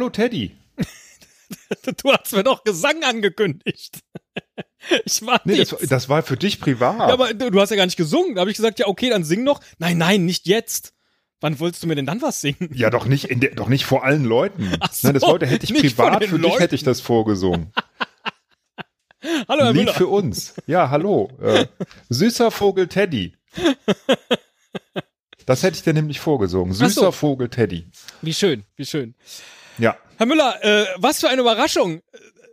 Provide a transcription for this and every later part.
Hallo Teddy. du hast mir doch Gesang angekündigt. Ich war nee, das, das, war für dich privat. Ja, aber du, hast ja gar nicht gesungen. Da habe ich gesagt, ja, okay, dann sing noch. Nein, nein, nicht jetzt. Wann wolltest du mir denn dann was singen? Ja, doch nicht, in der, doch nicht vor allen Leuten. Ach so, Nein, das wollte hätte ich privat, für Leuten. dich hätte ich das vorgesungen. hallo, Herr Lied Müller. für uns. Ja, hallo. Äh, süßer Vogel Teddy. Das hätte ich dir nämlich vorgesungen. Süßer so. Vogel Teddy. Wie schön, wie schön. Ja. Herr Müller, äh, was für eine Überraschung.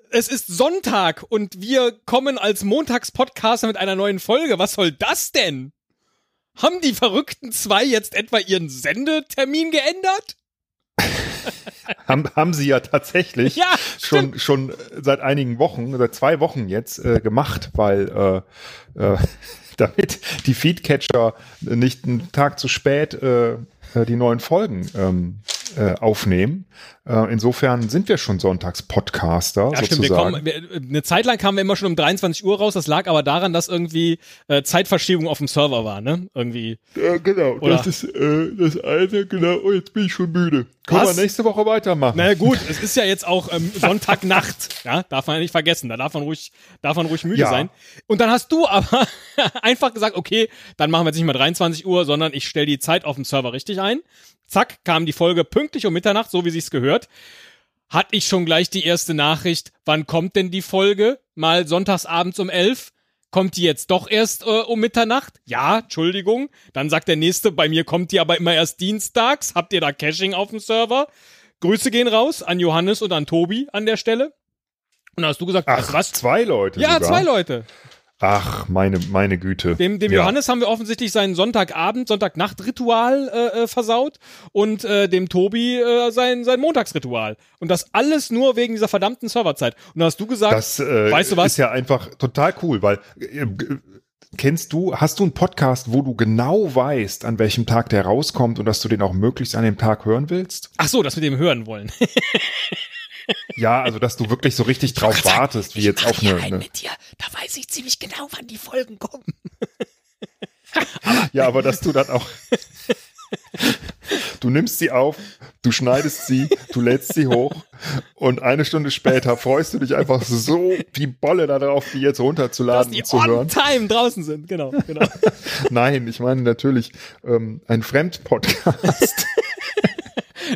Es ist Sonntag und wir kommen als Montagspodcaster mit einer neuen Folge. Was soll das denn? Haben die verrückten zwei jetzt etwa ihren Sendetermin geändert? haben, haben sie ja tatsächlich ja, schon, schon seit einigen Wochen, seit zwei Wochen jetzt äh, gemacht, weil äh, äh, damit die Feedcatcher nicht einen Tag zu spät äh, äh die neuen Folgen ähm, äh, aufnehmen. Äh, insofern sind wir schon Sonntags-Podcaster. Ja, stimmt. Wir kommen, wir, eine Zeit lang kamen wir immer schon um 23 Uhr raus. Das lag aber daran, dass irgendwie äh, Zeitverschiebung auf dem Server war, ne? Irgendwie. Ja, genau. Oder? Das ist äh, das eine, genau. Oh, jetzt bin ich schon müde. Können Was? wir nächste Woche weitermachen. Na naja, gut, es ist ja jetzt auch ähm, Sonntagnacht. ja, darf man ja nicht vergessen. Da darf man ruhig, darf man ruhig müde ja. sein. Und dann hast du aber einfach gesagt, okay, dann machen wir jetzt nicht mehr 23 Uhr, sondern ich stelle die Zeit auf dem Server richtig ein. Zack, kam die Folge pünktlich um Mitternacht, so wie sich's gehört. Hatte ich schon gleich die erste Nachricht, wann kommt denn die Folge? Mal sonntagsabends um elf? Kommt die jetzt doch erst äh, um Mitternacht? Ja, Entschuldigung. Dann sagt der nächste, bei mir kommt die aber immer erst dienstags. Habt ihr da Caching auf dem Server? Grüße gehen raus an Johannes und an Tobi an der Stelle. Und dann hast du gesagt, Ach, was? Zwei Leute. Ja, sogar. zwei Leute. Ach, meine, meine Güte. Dem, dem ja. Johannes haben wir offensichtlich seinen Sonntagabend, Sonntagnacht-Ritual äh, äh, versaut und äh, dem Tobi äh, sein, sein Montagsritual. Und das alles nur wegen dieser verdammten Serverzeit. Und da hast du gesagt, das, äh, weißt du was? ist ja einfach total cool, weil äh, kennst du, hast du einen Podcast, wo du genau weißt, an welchem Tag der rauskommt und dass du den auch möglichst an dem Tag hören willst? Ach so, dass wir den hören wollen. Ja, also dass du wirklich so richtig drauf wartest, wie jetzt auf eine, eine. Mit dir, da weiß ich ziemlich genau, wann die Folgen kommen. aber, ja, aber dass du dann auch. Du nimmst sie auf, du schneidest sie, du lädst sie hoch und eine Stunde später freust du dich einfach so wie Bolle darauf, die jetzt runterzuladen und zu hören. Time draußen sind, genau, genau. Nein, ich meine natürlich ähm, ein Fremdpodcast.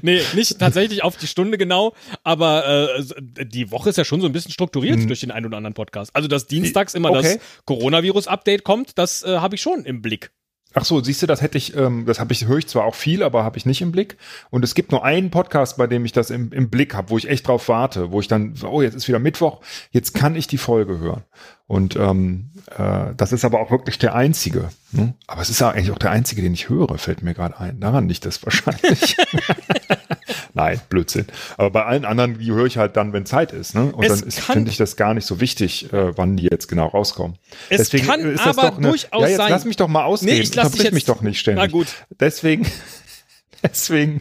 nee, nicht tatsächlich auf die Stunde genau, aber äh, die Woche ist ja schon so ein bisschen strukturiert hm. durch den einen oder anderen Podcast. Also, dass dienstags immer okay. das Coronavirus-Update kommt, das äh, habe ich schon im Blick. Ach so, siehst du, das hätte ich, ähm, das habe ich, höre ich zwar auch viel, aber habe ich nicht im Blick. Und es gibt nur einen Podcast, bei dem ich das im, im Blick habe, wo ich echt drauf warte, wo ich dann, oh, jetzt ist wieder Mittwoch, jetzt kann ich die Folge hören. Und ähm, äh, das ist aber auch wirklich der einzige. Ne? Aber es ist ja eigentlich auch der einzige, den ich höre, fällt mir gerade ein. Daran nicht das wahrscheinlich. Nein, Blödsinn. Aber bei allen anderen, die höre ich halt dann, wenn Zeit ist. Ne? Und es dann finde ich das gar nicht so wichtig, äh, wann die jetzt genau rauskommen. Es Deswegen kann ist das aber doch eine, durchaus ja, jetzt sein. Lass mich doch mal ausreden. Nee, ich lass dich jetzt, mich doch nicht ständig. Na gut. Deswegen, deswegen,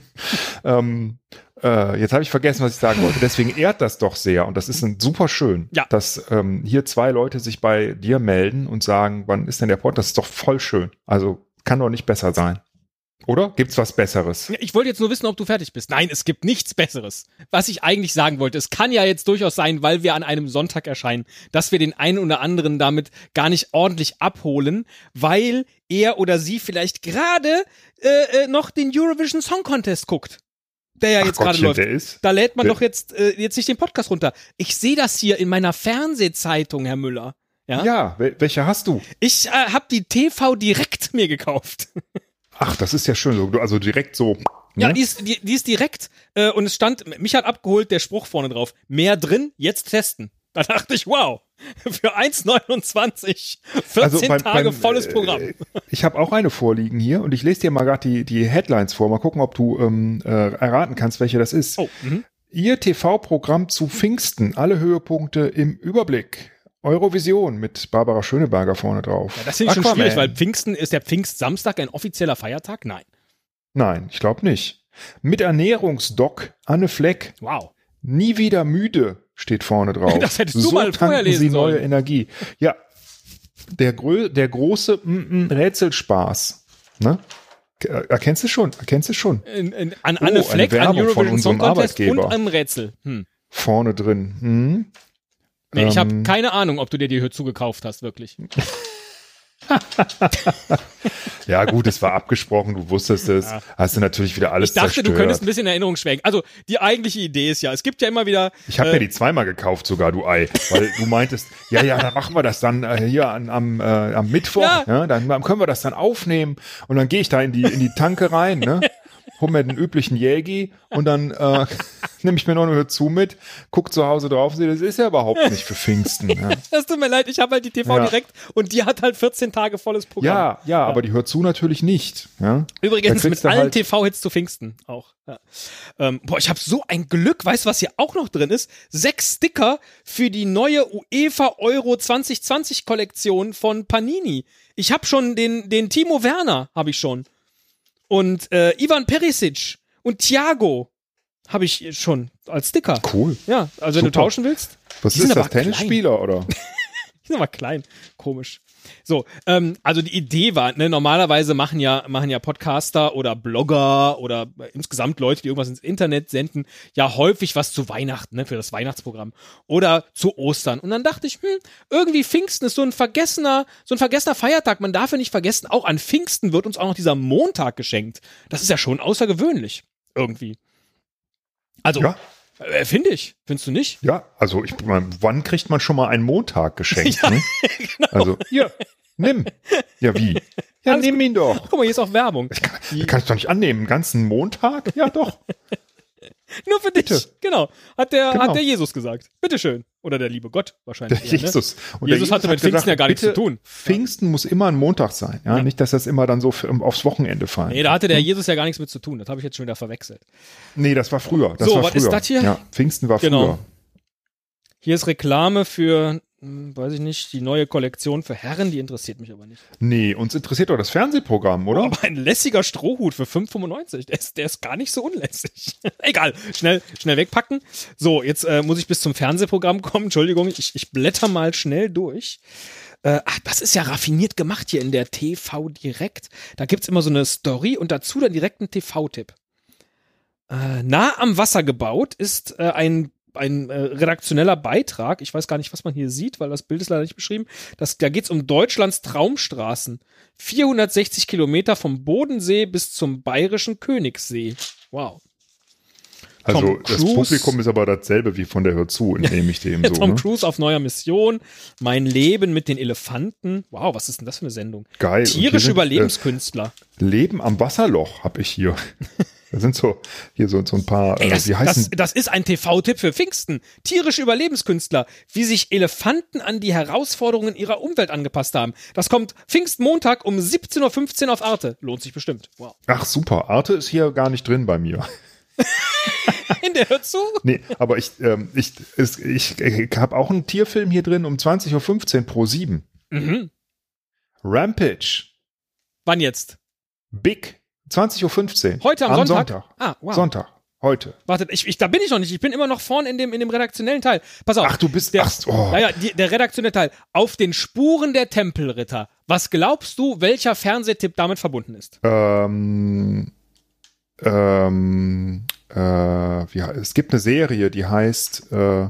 ähm, äh, jetzt habe ich vergessen, was ich sagen wollte. Deswegen ehrt das doch sehr und das ist ein super schön, ja. dass ähm, hier zwei Leute sich bei dir melden und sagen, wann ist denn der Pod? Das ist doch voll schön. Also kann doch nicht besser sein. Oder? Gibt's was Besseres? Ich wollte jetzt nur wissen, ob du fertig bist. Nein, es gibt nichts Besseres. Was ich eigentlich sagen wollte, es kann ja jetzt durchaus sein, weil wir an einem Sonntag erscheinen, dass wir den einen oder anderen damit gar nicht ordentlich abholen, weil er oder sie vielleicht gerade äh, äh, noch den Eurovision Song Contest guckt. Der ja Ach jetzt gerade läuft. Der ist, da lädt man doch jetzt, äh, jetzt nicht den Podcast runter. Ich sehe das hier in meiner Fernsehzeitung, Herr Müller. Ja, ja welche hast du? Ich äh, habe die TV direkt mir gekauft. Ach, das ist ja schön. Also direkt so. Ne? Ja, die ist, die, die ist direkt äh, und es stand, mich hat abgeholt der Spruch vorne drauf. Mehr drin, jetzt testen. Da dachte ich, wow, für 1,29, 14 also beim, Tage beim, volles äh, Programm. Äh, ich habe auch eine vorliegen hier und ich lese dir mal gerade die, die Headlines vor. Mal gucken, ob du ähm, äh, erraten kannst, welche das ist. Oh, mh. Ihr TV-Programm zu Pfingsten, alle Höhepunkte im Überblick. Eurovision mit Barbara Schöneberger vorne drauf. Ja, das finde ich schon schwierig, weil Pfingsten ist der Pfingstsamstag ein offizieller Feiertag? Nein. Nein, ich glaube nicht. Mit Ernährungsdoc Anne Fleck. Wow. Nie wieder müde steht vorne drauf. Das hättest du so mal vorher lesen Sie neue Energie. Ja, der, Grö der große mm -mm, Rätselspaß. Ne? Erkennst du schon? Erkennst du schon? In, in, an Anne oh, Fleck, an Eurovision Song Contest und am Rätsel. Hm. Vorne drin. Hm. Nee, ähm, ich habe keine Ahnung, ob du dir die Hör gekauft hast, wirklich. ja, gut, es war abgesprochen, du wusstest es. Ja. Hast du natürlich wieder alles Ich dachte, zerstört. du könntest ein bisschen Erinnerung schwenken. Also, die eigentliche Idee ist ja, es gibt ja immer wieder. Ich habe äh, mir die zweimal gekauft, sogar, du Ei. Weil du meintest, ja, ja, dann machen wir das dann äh, hier an, am, äh, am Mittwoch. Ja. ja. dann, dann können wir das dann aufnehmen. Und dann gehe ich da in die, in die Tanke rein, ne? hol mir den üblichen Jägi und dann äh, nehme ich mir noch eine zu mit, guck zu Hause drauf sehe, das ist ja überhaupt nicht für Pfingsten. Ja. Das tut mir leid, ich habe halt die TV ja. direkt und die hat halt 14 Tage volles Programm. Ja, ja, ja. aber die hört zu natürlich nicht. Ja? Übrigens mit allen halt TV-Hits zu Pfingsten auch. Ja. Ähm, boah, ich habe so ein Glück, weißt du, was hier auch noch drin ist? Sechs Sticker für die neue UEFA Euro 2020 Kollektion von Panini. Ich habe schon den, den Timo Werner, habe ich schon. Und äh, Ivan Perisic und Thiago habe ich schon als Sticker. Cool. Ja, also wenn du tauschen willst. Was ist das, Tennisspieler oder? die sind aber klein. Komisch. So, ähm, also die Idee war, ne, normalerweise machen ja, machen ja Podcaster oder Blogger oder insgesamt Leute, die irgendwas ins Internet senden, ja häufig was zu Weihnachten, ne, für das Weihnachtsprogramm oder zu Ostern. Und dann dachte ich, hm, irgendwie Pfingsten ist so ein vergessener, so ein vergessener Feiertag. Man darf ja nicht vergessen, auch an Pfingsten wird uns auch noch dieser Montag geschenkt. Das ist ja schon außergewöhnlich. Irgendwie. Also, ja. Äh, Finde ich. Findest du nicht? Ja, also ich meine, wann kriegt man schon mal einen Montag geschenkt? ja, ne? genau. Also, hier, nimm. Ja, wie? Ja, Alles nimm gut. ihn doch. Guck mal, hier ist auch Werbung. Ich kann, kann ich doch nicht annehmen. Einen ganzen Montag? Ja, doch. Nur für dich. Bitte. Genau. Hat der, genau. hat der Jesus gesagt. Bitteschön. Oder der liebe Gott wahrscheinlich. Der eher, Jesus. Ne? Und Jesus, Jesus hatte mit Pfingsten gesagt, ja gar nichts zu tun. Pfingsten ja. muss immer ein Montag sein. Ja? ja? Nicht, dass das immer dann so aufs Wochenende fallen. Nee, da hatte der Jesus ja gar nichts mit zu tun. Das habe ich jetzt schon wieder verwechselt. Nee, das war früher. Das so, war was früher. ist das hier? Ja, Pfingsten war genau. früher. Hier ist Reklame für hm, weiß ich nicht, die neue Kollektion für Herren, die interessiert mich aber nicht. Nee, uns interessiert doch das Fernsehprogramm, oder? aber ein lässiger Strohhut für 5,95. Der ist, der ist gar nicht so unlässig. Egal, schnell, schnell wegpacken. So, jetzt äh, muss ich bis zum Fernsehprogramm kommen. Entschuldigung, ich, ich blätter mal schnell durch. Äh, ach, das ist ja raffiniert gemacht hier in der TV Direkt. Da gibt's immer so eine Story und dazu dann direkt einen TV-Tipp. Äh, nah am Wasser gebaut ist äh, ein ein äh, redaktioneller Beitrag. Ich weiß gar nicht, was man hier sieht, weil das Bild ist leider nicht beschrieben. Das, da geht es um Deutschlands Traumstraßen. 460 Kilometer vom Bodensee bis zum bayerischen Königssee. Wow. Also Tom das Cruise, Publikum ist aber dasselbe wie von der Hör zu, nehme ich dem so. Tom ne? Cruise auf neuer Mission, mein Leben mit den Elefanten. Wow, was ist denn das für eine Sendung? Geil. Tierische Überlebenskünstler. Äh, Leben am Wasserloch habe ich hier. Da sind so hier so, so ein paar. Ey, äh, das, äh, heißen, das, das ist ein TV-Tipp für Pfingsten. Tierische Überlebenskünstler, wie sich Elefanten an die Herausforderungen ihrer Umwelt angepasst haben. Das kommt Pfingstmontag um 17.15 Uhr auf Arte. Lohnt sich bestimmt. Wow. Ach super, Arte ist hier gar nicht drin bei mir. In der hört zu? Nee, aber ich, ähm, ich, ich, ich, ich habe auch einen Tierfilm hier drin um 20.15 Uhr pro 7. Mhm. Rampage. Wann jetzt? Big. 20.15 Uhr. Heute am, am Sonntag? Sonntag. Ah, wow. Sonntag. Heute. Warte, ich, ich, da bin ich noch nicht. Ich bin immer noch vorne in dem, in dem redaktionellen Teil. Pass auf. Ach, du bist der. Ach, oh. Naja, die, der redaktionelle Teil. Auf den Spuren der Tempelritter. Was glaubst du, welcher Fernsehtipp damit verbunden ist? Ähm. Ähm. Äh, ja, es gibt eine Serie, die heißt. Äh,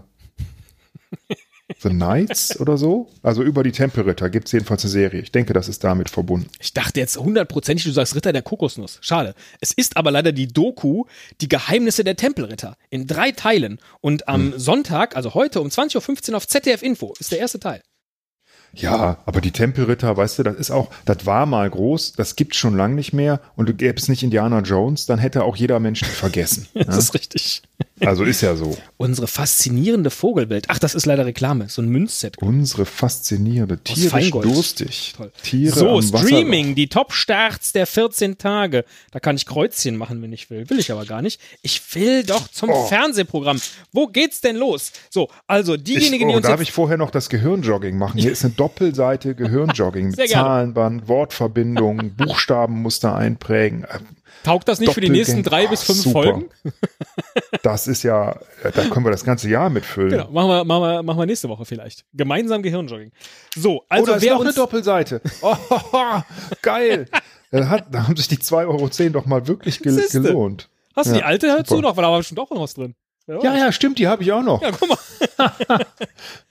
The Knights oder so. Also über die Tempelritter gibt es jedenfalls eine Serie. Ich denke, das ist damit verbunden. Ich dachte jetzt hundertprozentig, du sagst Ritter der Kokosnuss. Schade. Es ist aber leider die Doku Die Geheimnisse der Tempelritter in drei Teilen. Und am hm. Sonntag, also heute um 20.15 Uhr auf ZDF Info, ist der erste Teil. Ja, aber die Tempelritter, weißt du, das ist auch, das war mal groß, das gibt's schon lange nicht mehr und du gäbe es nicht Indiana Jones, dann hätte auch jeder Mensch vergessen. das ja? ist richtig. Also ist ja so. Unsere faszinierende Vogelwelt. Ach, das ist leider Reklame, so ein Münzset. Unsere faszinierende, tierisch durstig. Toll. Tiere so, Streaming, die Top-Starts der 14 Tage. Da kann ich Kreuzchen machen, wenn ich will. Will ich aber gar nicht. Ich will doch zum oh. Fernsehprogramm. Wo geht's denn los? So, also diejenigen, ich, oh, die uns Darf ich vorher noch das Gehirnjogging machen? Hier ist eine Doppelseite Gehirnjogging mit Zahlenband, Wortverbindungen, Buchstabenmuster einprägen. Taugt das nicht für die nächsten drei bis fünf super. Folgen? das ist ja, da können wir das ganze Jahr mitfüllen. Genau, machen wir, machen wir, machen wir nächste Woche vielleicht. Gemeinsam Gehirnjogging. So, also Oder wer ist noch eine Doppelseite. Oh, geil. Da, hat, da haben sich die 2,10 Euro doch mal wirklich gel Siehste. gelohnt. Hast du Ja, die alte dazu super. noch? Weil da war bestimmt auch noch was drin. Ja, ja, stimmt, die habe ich auch noch. Ja, guck mal.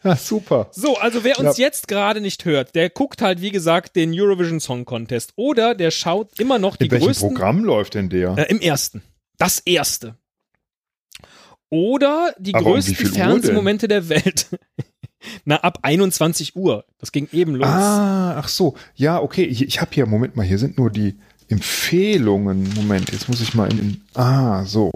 Ja, super. So, also wer uns Ja. jetzt gerade nicht hört, der guckt halt, wie gesagt, den Eurovision Song Contest. Oder der schaut immer noch die In welchem größten. Programm läuft denn der? Äh, Im ersten. Das erste. Oder die Aber um größten Uhr Fernsehmomente der Welt. Na, ab 21 Uhr. Das ging eben los. Ah, ach so. Ja, okay. Ich, ich habe hier, Moment mal, hier sind nur die Empfehlungen. Moment, jetzt muss ich mal in den. Ah, so.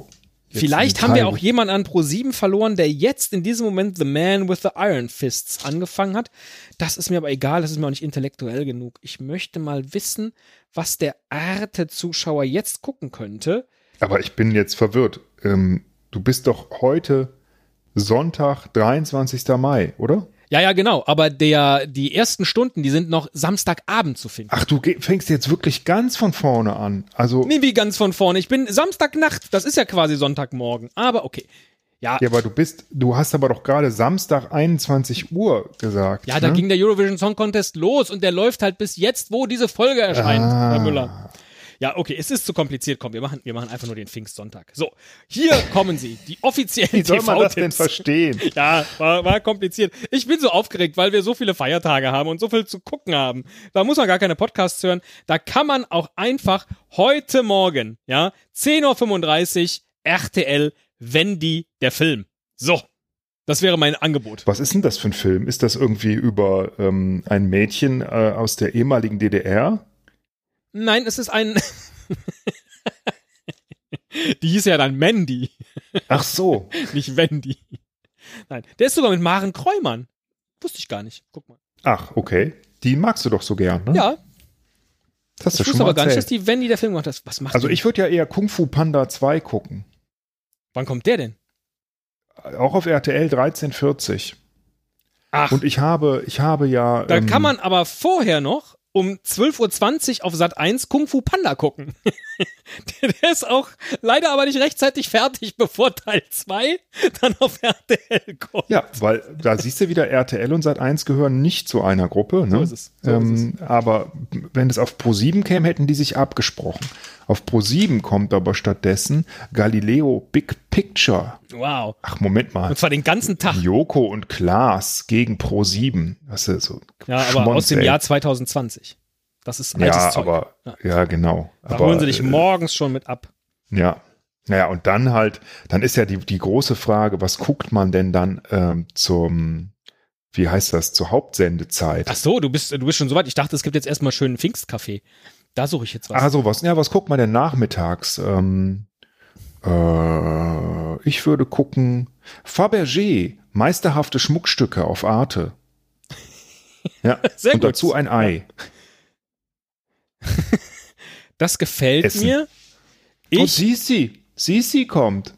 Vielleicht haben wir auch jemanden an Pro7 verloren, der jetzt in diesem Moment The Man with the Iron Fists angefangen hat. Das ist mir aber egal, das ist mir auch nicht intellektuell genug. Ich möchte mal wissen, was der Arte-Zuschauer jetzt gucken könnte. Aber ich bin jetzt verwirrt. Ähm, du bist doch heute Sonntag, 23. Mai, oder? Ja, ja, genau. Aber der, die ersten Stunden, die sind noch Samstagabend zu finden. Ach, du fängst jetzt wirklich ganz von vorne an. Also, Nee, wie ganz von vorne. Ich bin Samstagnacht. Das ist ja quasi Sonntagmorgen. Aber okay. Ja, ja, aber du bist, du hast aber doch gerade Samstag 21 Uhr gesagt. ja da ne? ging der Eurovision Song Contest los und der läuft halt bis jetzt, wo diese Folge erscheint, Ah. Herr Müller. Ja, okay, es ist zu kompliziert. Komm, wir machen, wir machen einfach nur den Pfingstsonntag. So, hier kommen sie, die offiziellen Wie soll man das denn verstehen? Ja, war, war kompliziert. Ich bin so aufgeregt, weil wir so viele Feiertage haben und so viel zu gucken haben. Da muss man gar keine Podcasts hören. Da kann man auch einfach heute Morgen, ja, 10.35 Uhr RTL, Wendy, der Film. So. Das wäre mein Angebot. Was ist denn das für ein Film? Ist das irgendwie über ähm, ein Mädchen äh, aus der ehemaligen DDR? Nein, es ist ein. Die hieß ja dann Mandy, Ach so. nicht Wendy. Nein, der ist sogar mit Maren Kreumann. Wusste ich gar nicht. Guck mal. Ach, okay. Die magst du doch so gern, ne? Ja, das hast ich du schon wusste mal aber gar nicht, dass die Wendy der Film gemacht hat. Was macht Also die? ich würde ja eher Kung Fu Panda 2 gucken. Wann kommt der denn? Auch auf RTL 1340. Ach, Und ich habe, ich habe ja. da ähm, kann man aber vorher noch um 12.20 Uhr auf Sat 1 Kung Fu Panda gucken. der, ist auch leider aber nicht rechtzeitig fertig, bevor Teil 2 dann auf RTL kommt. Ja, weil da siehst du wieder, RTL und Sat1 gehören nicht zu einer Gruppe. Ne? So ist es, so ähm, Aber wenn es auf Pro7 käme, hätten die sich abgesprochen. Auf Pro7 kommt aber stattdessen Galileo Big Picture. Wow. Ach, Moment mal. Und zwar den ganzen Tag. Joko und Klaas gegen Pro7. Das ist so Ja, aber Schmonz, aus dem ey. Jahr 2020. Das ist altes Ja, Zeug. aber, Ja. ja, genau. da aber, holen sie dich äh, morgens schon mit ab. Ja. Naja, und dann halt, dann ist ja die, die große Frage, was guckt man denn dann ähm, zum, wie heißt das, zur Hauptsendezeit? Ach so, du bist, du bist schon soweit. Ich dachte, es gibt jetzt erstmal schönen Pfingstkaffee. Da suche ich jetzt was. Also was, ja, was guckt man denn nachmittags? Ähm, äh, ich würde gucken, Fabergé, meisterhafte Schmuckstücke auf Arte. Ja, Sehr und gut. dazu ein Ei. das gefällt Essen. mir. Und Ich, Sisi, Sisi kommt.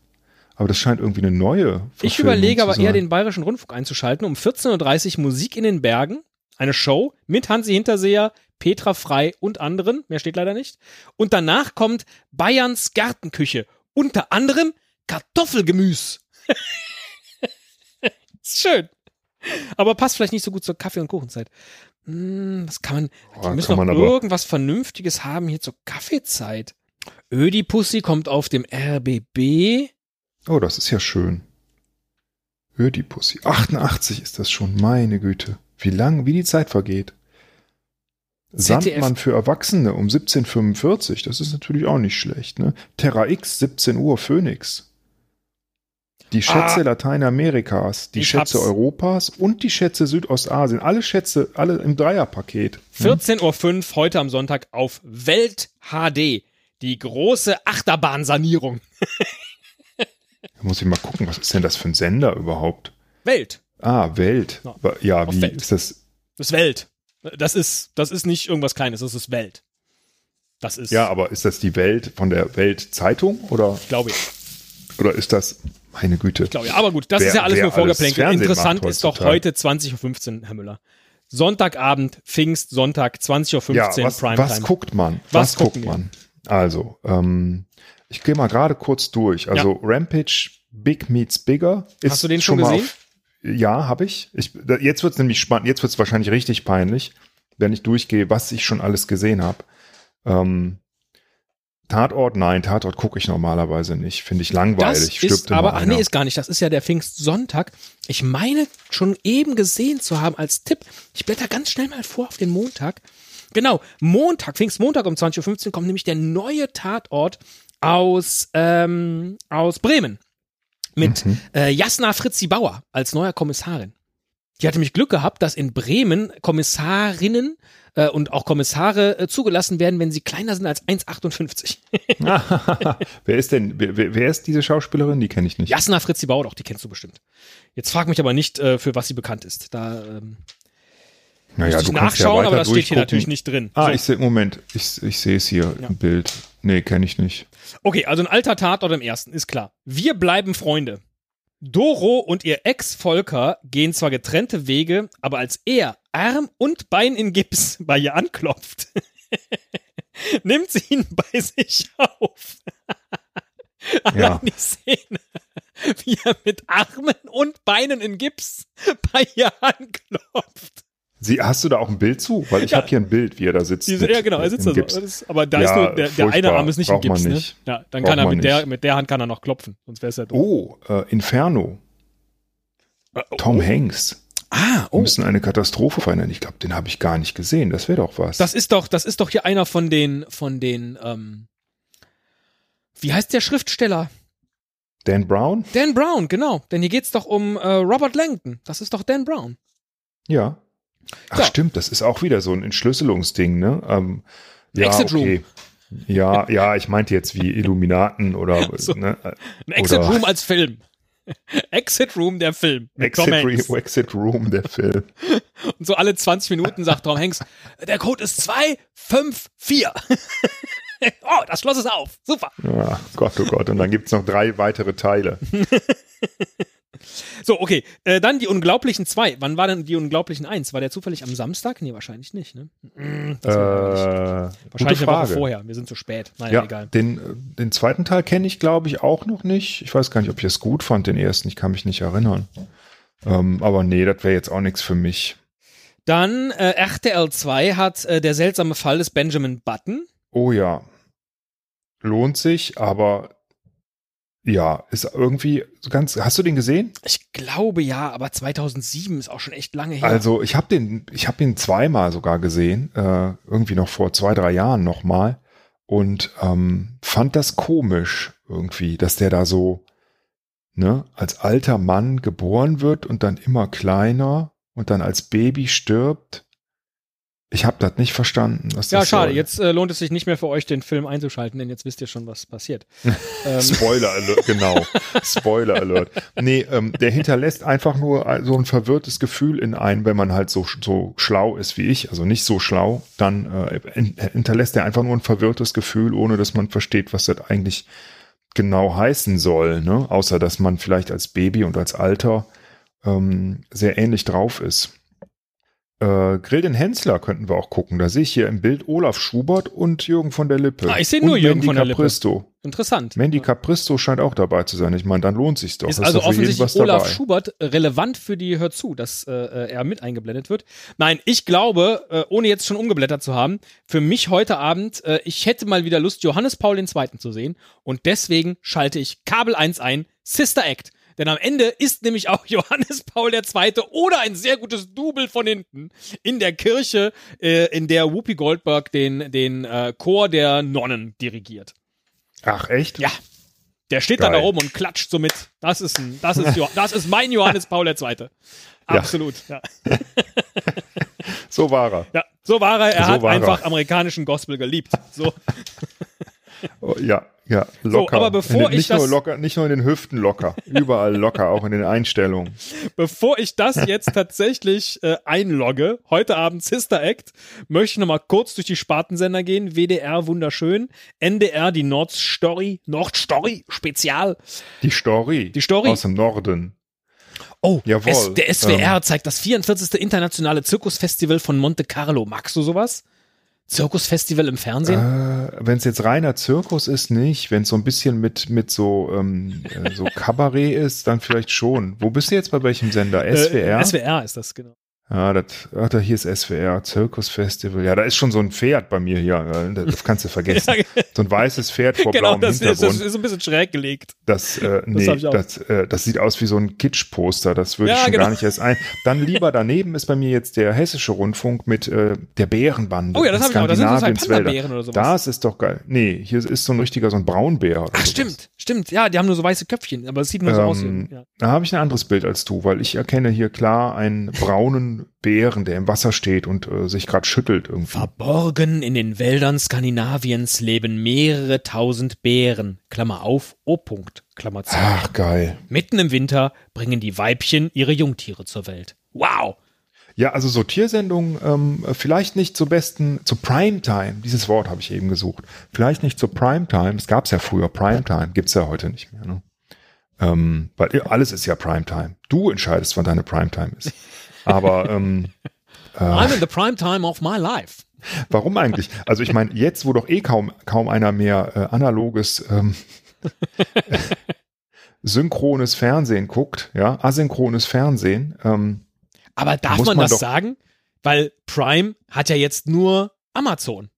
Aber das scheint irgendwie eine neue ich überlege aber eher den Bayerischen Rundfunk einzuschalten. Um 14.30 Uhr Musik in den Bergen. Eine Show mit Hansi Hinterseher, Petra Frei und anderen. Mehr steht leider nicht. Und danach kommt Bayerns Gartenküche. Unter anderem Kartoffelgemüse. Ist schön. Aber passt vielleicht nicht so gut zur Kaffee- und Kuchenzeit. Hm, was kann man. Boah, Die müssen doch irgendwas Vernünftiges haben hier zur Kaffeezeit. Ödipussy kommt auf dem RBB. Oh, das ist ja schön. Ödipussy. 88 ist das schon, meine Güte. Wie lang, wie die Zeit vergeht. Sandmann für Erwachsene um 1745, das ist natürlich auch nicht schlecht. Ne? Terra X, 17 Uhr, Phoenix. Die Schätze Ah. Lateinamerikas, die Schätze hab's. Europas und die Schätze Südostasien. Alle Schätze, alle im Dreierpaket. 14.05 Uhr heute am Sonntag auf Welt HD. Die große Achterbahnsanierung. Da muss ich mal gucken, was ist denn das für ein Sender überhaupt? Welt. Ah, Welt. Ja, Ja, wie Welt. ist das? Das ist Welt. Das ist, das ist nicht irgendwas Kleines, das ist Welt. Das ist, Ja, aber ist das die Welt von der Weltzeitung oder, glaube ich. oder ist das, meine Güte? Glaube ich. Aber gut, das Wer- ist ja alles nur Vorgeplänkel. Interessant ist doch heute 20.15 Uhr, Herr Müller. Sonntagabend, Pfingst, Sonntag, 20.15 Uhr, ja, was, Primetime. was guckt man? Was Was, guckt wir? man? Also, ähm, ich gehe mal gerade kurz durch. Also Rampage Big Meets Bigger ist Hast du den schon mal gesehen? Auf, ja, habe ich. ich. Jetzt wird's nämlich spannend. Jetzt wird's wahrscheinlich richtig peinlich, wenn ich durchgehe, was ich schon alles gesehen habe. Ähm, Tatort, nein, Tatort gucke ich normalerweise nicht. Finde ich langweilig. Das ist aber, ach nee, ist gar nicht. Das ist ja der Pfingstsonntag. Ich meine schon eben gesehen zu haben als Tipp. Ich blätter ganz schnell mal vor auf den Montag. Genau, Montag, Pfingstmontag um 20.15 Uhr kommt nämlich der neue Tatort aus, ähm, aus Bremen. Mit mhm. äh, Jasna Fritzi Bauer als neuer Kommissarin. Die hatte mich Glück gehabt, dass in Bremen Kommissarinnen äh, und auch Kommissare äh, zugelassen werden, wenn sie kleiner sind als 1,58. wer ist denn, wer, wer ist diese Schauspielerin? Die kenne ich nicht. Jasna Fritzi Bauer, doch, die kennst du bestimmt. Jetzt frag mich aber nicht, äh, für was sie bekannt ist. Da ähm, naja, ich nachschauen, ja aber das steht hier natürlich nicht drin. Ah, so. ich sehe, Moment, ich, ich sehe es hier ja. im Bild. Nee, kenne ich nicht. Okay, also ein alter Tatort im ersten, ist klar. Wir bleiben Freunde. Doro und ihr Ex Volker gehen zwar getrennte Wege, aber als er Arm und Bein in Gips bei ihr anklopft, nimmt sie ihn bei sich auf. ja. die Szene, wie er mit Armen und Beinen in Gips bei ihr anklopft. Sie, hast du da auch ein Bild zu? Weil ich ja. habe hier ein Bild, wie er da sitzt. Diese, ja, genau, er sitzt da so. Ist, aber da ja, ist nur, der, der eine Arm ist nicht im Gips, ne? Ja, dann Braucht kann er mit der, mit der Hand kann er noch klopfen, sonst wäre es ja doof. Oh, äh, Inferno. Äh, oh. Tom Hanks. Ah, oh. Wir müssen eine Katastrophe verändern. Ich glaube, den habe ich gar nicht gesehen. Das wäre doch was. Das ist doch, das ist doch hier einer von den, von den, ähm, wie heißt der Schriftsteller? Dan Brown? Dan Brown, genau. Denn hier geht's doch um äh, Robert Langton. Das ist doch Dan Brown. Ja. Ach ja. stimmt, das ist auch wieder so ein Entschlüsselungsding, ne? Ähm, ja, Exit okay. Room. Ja, ja, ich meinte jetzt wie Illuminaten oder so, ne, ein Exit oder, Room als Film. Exit Room der Film. Exit, Room, Exit Room der Film. Und so alle 20 Minuten sagt Tom Hanks, der Code ist 254. oh, das Schloss ist auf. Super. Ja, Gott, oh Gott. Und dann gibt es noch drei weitere Teile. So, okay. Äh, dann die Unglaublichen 2. Wann war denn die Unglaublichen 1? War der zufällig am Samstag? Nee, wahrscheinlich nicht, ne? Mm, äh, wahrscheinlich eine Woche vorher. Wir sind zu spät. Naja, ja, egal. Den, den zweiten Teil kenne ich, glaube ich, auch noch nicht. Ich weiß gar nicht, ob ich es gut fand, den ersten. Ich kann mich nicht erinnern. Ähm, aber nee, das wäre jetzt auch nichts für mich. Dann äh, RTL 2 hat äh, der seltsame Fall des Benjamin Button. Oh ja. Lohnt sich, aber ja, ist irgendwie so ganz. Hast du den gesehen? Ich glaube ja, aber 2007 ist auch schon echt lange her. Also ich habe den, ich habe den zweimal sogar gesehen, äh, irgendwie noch vor zwei drei Jahren nochmal und ähm, fand das komisch irgendwie, dass der da so ne als alter Mann geboren wird und dann immer kleiner und dann als Baby stirbt ich habe das nicht verstanden. Was ja, das schade. Soll. Jetzt äh, lohnt es sich nicht mehr für euch, den Film einzuschalten, denn jetzt wisst ihr schon, was passiert. ähm. Spoiler Alert, genau. Spoiler Alert. Nee, ähm, der hinterlässt einfach nur äh, so ein verwirrtes Gefühl in einen, wenn man halt so, so schlau ist wie ich, also nicht so schlau, dann äh, hinterlässt er einfach nur ein verwirrtes Gefühl, ohne dass man versteht, was das eigentlich genau heißen soll. Ne? Außer, dass man vielleicht als Baby und als Alter ähm, sehr ähnlich drauf ist. Äh, Grill den Hensler könnten wir auch gucken. Da sehe ich hier im Bild Olaf Schubert und Jürgen von der Lippe. Ah, ich sehe nur Jürgen Mandy von der Capristo. Lippe. Interessant. Mandy Capristo scheint auch dabei zu sein. Ich meine, dann lohnt sich doch. Ist, ist also offensichtlich Olaf dabei. Schubert relevant für die Hör zu, dass äh, er mit eingeblendet wird. Nein, ich glaube, äh, ohne jetzt schon umgeblättert zu haben, für mich heute Abend, äh, ich hätte mal wieder Lust, Johannes Paul II. zu sehen. Und deswegen schalte ich Kabel 1 ein, Sister Act. Denn am Ende ist nämlich auch Johannes Paul II. oder ein sehr gutes Double von hinten in der Kirche, äh, in der Whoopi Goldberg den, den äh, Chor der Nonnen dirigiert. Ach, echt? Ja. Der steht Geil. dann da oben und klatscht so mit. Das ist, ein, das ist, das ist mein Johannes Paul II. Absolut, ja. ja. so war er. Ja, so war er. Er so hat einfach er. amerikanischen Gospel geliebt. So. Oh, ja, ja, locker. So, aber bevor nicht ich das, nur locker, nicht nur in den Hüften locker, überall locker, auch in den Einstellungen. Bevor ich das jetzt tatsächlich äh, einlogge, heute Abend Sister Act, möchte ich nochmal kurz durch die Spartensender gehen. WDR wunderschön, NDR die Nordstory, Nordstory Spezial. Die Story. Die Story aus dem Norden. Oh, Jawohl. der SWR ähm. zeigt das 44. internationale Zirkusfestival von Monte Carlo. Magst du sowas? Zirkusfestival im Fernsehen? Äh, Wenn es jetzt reiner Zirkus ist, nicht. Wenn es so ein bisschen mit, mit so, ähm, äh, so Kabarett ist, dann vielleicht schon. Wo bist du jetzt bei welchem Sender? SWR? Äh, SWR ist das, genau. Ja, das, ach, da hier ist SWR, Circus Festival. Ja, da ist schon so ein Pferd bei mir hier. Das kannst du vergessen. So ein weißes Pferd vor genau, blauem das ist, Hintergrund. das ist ein bisschen schräg gelegt. Das, äh, nee, auch. das, äh, das sieht aus wie so ein Kitsch-Poster. Das würde Ja, ich schon genau. gar nicht erst ein. Dann lieber daneben ist bei mir jetzt der Hessische Rundfunk mit äh, der Bärenbande. Oh ja, das habe ich auch. Das sind halt. Panda-Bären oder sowas. Das ist doch geil. Nee, hier ist so ein richtiger, so ein Braunbär. Oder Ach, sowas. stimmt, stimmt. Ja, die haben nur so weiße Köpfchen, aber es sieht nur so aus. Ähm, Ja. Da habe ich ein anderes Bild als du, weil ich erkenne hier klar einen braunen Bären, der im Wasser steht und äh, sich gerade schüttelt irgendwie. Verborgen in den Wäldern Skandinaviens leben mehrere tausend Bären. Klammer auf, O. Punkt, Klammer zu. Ach, geil. Mitten im Winter bringen die Weibchen ihre Jungtiere zur Welt. Wow! Ja, also so Tiersendungen, ähm, vielleicht nicht zur besten, zu Primetime, dieses Wort habe ich eben gesucht. Vielleicht nicht zur Primetime, es gab es ja früher, Primetime, gibt's ja heute nicht mehr. Ne? Ähm, weil alles ist ja Primetime. Du entscheidest, wann deine Primetime ist. Aber ähm, I'm in the prime time of my life. warum eigentlich? Also ich meine, jetzt, wo doch eh kaum, kaum einer mehr äh, analoges ähm, synchrones Fernsehen guckt, ja, asynchrones Fernsehen, ähm, Aber darf man, man das sagen? Weil Prime hat ja jetzt nur Amazon.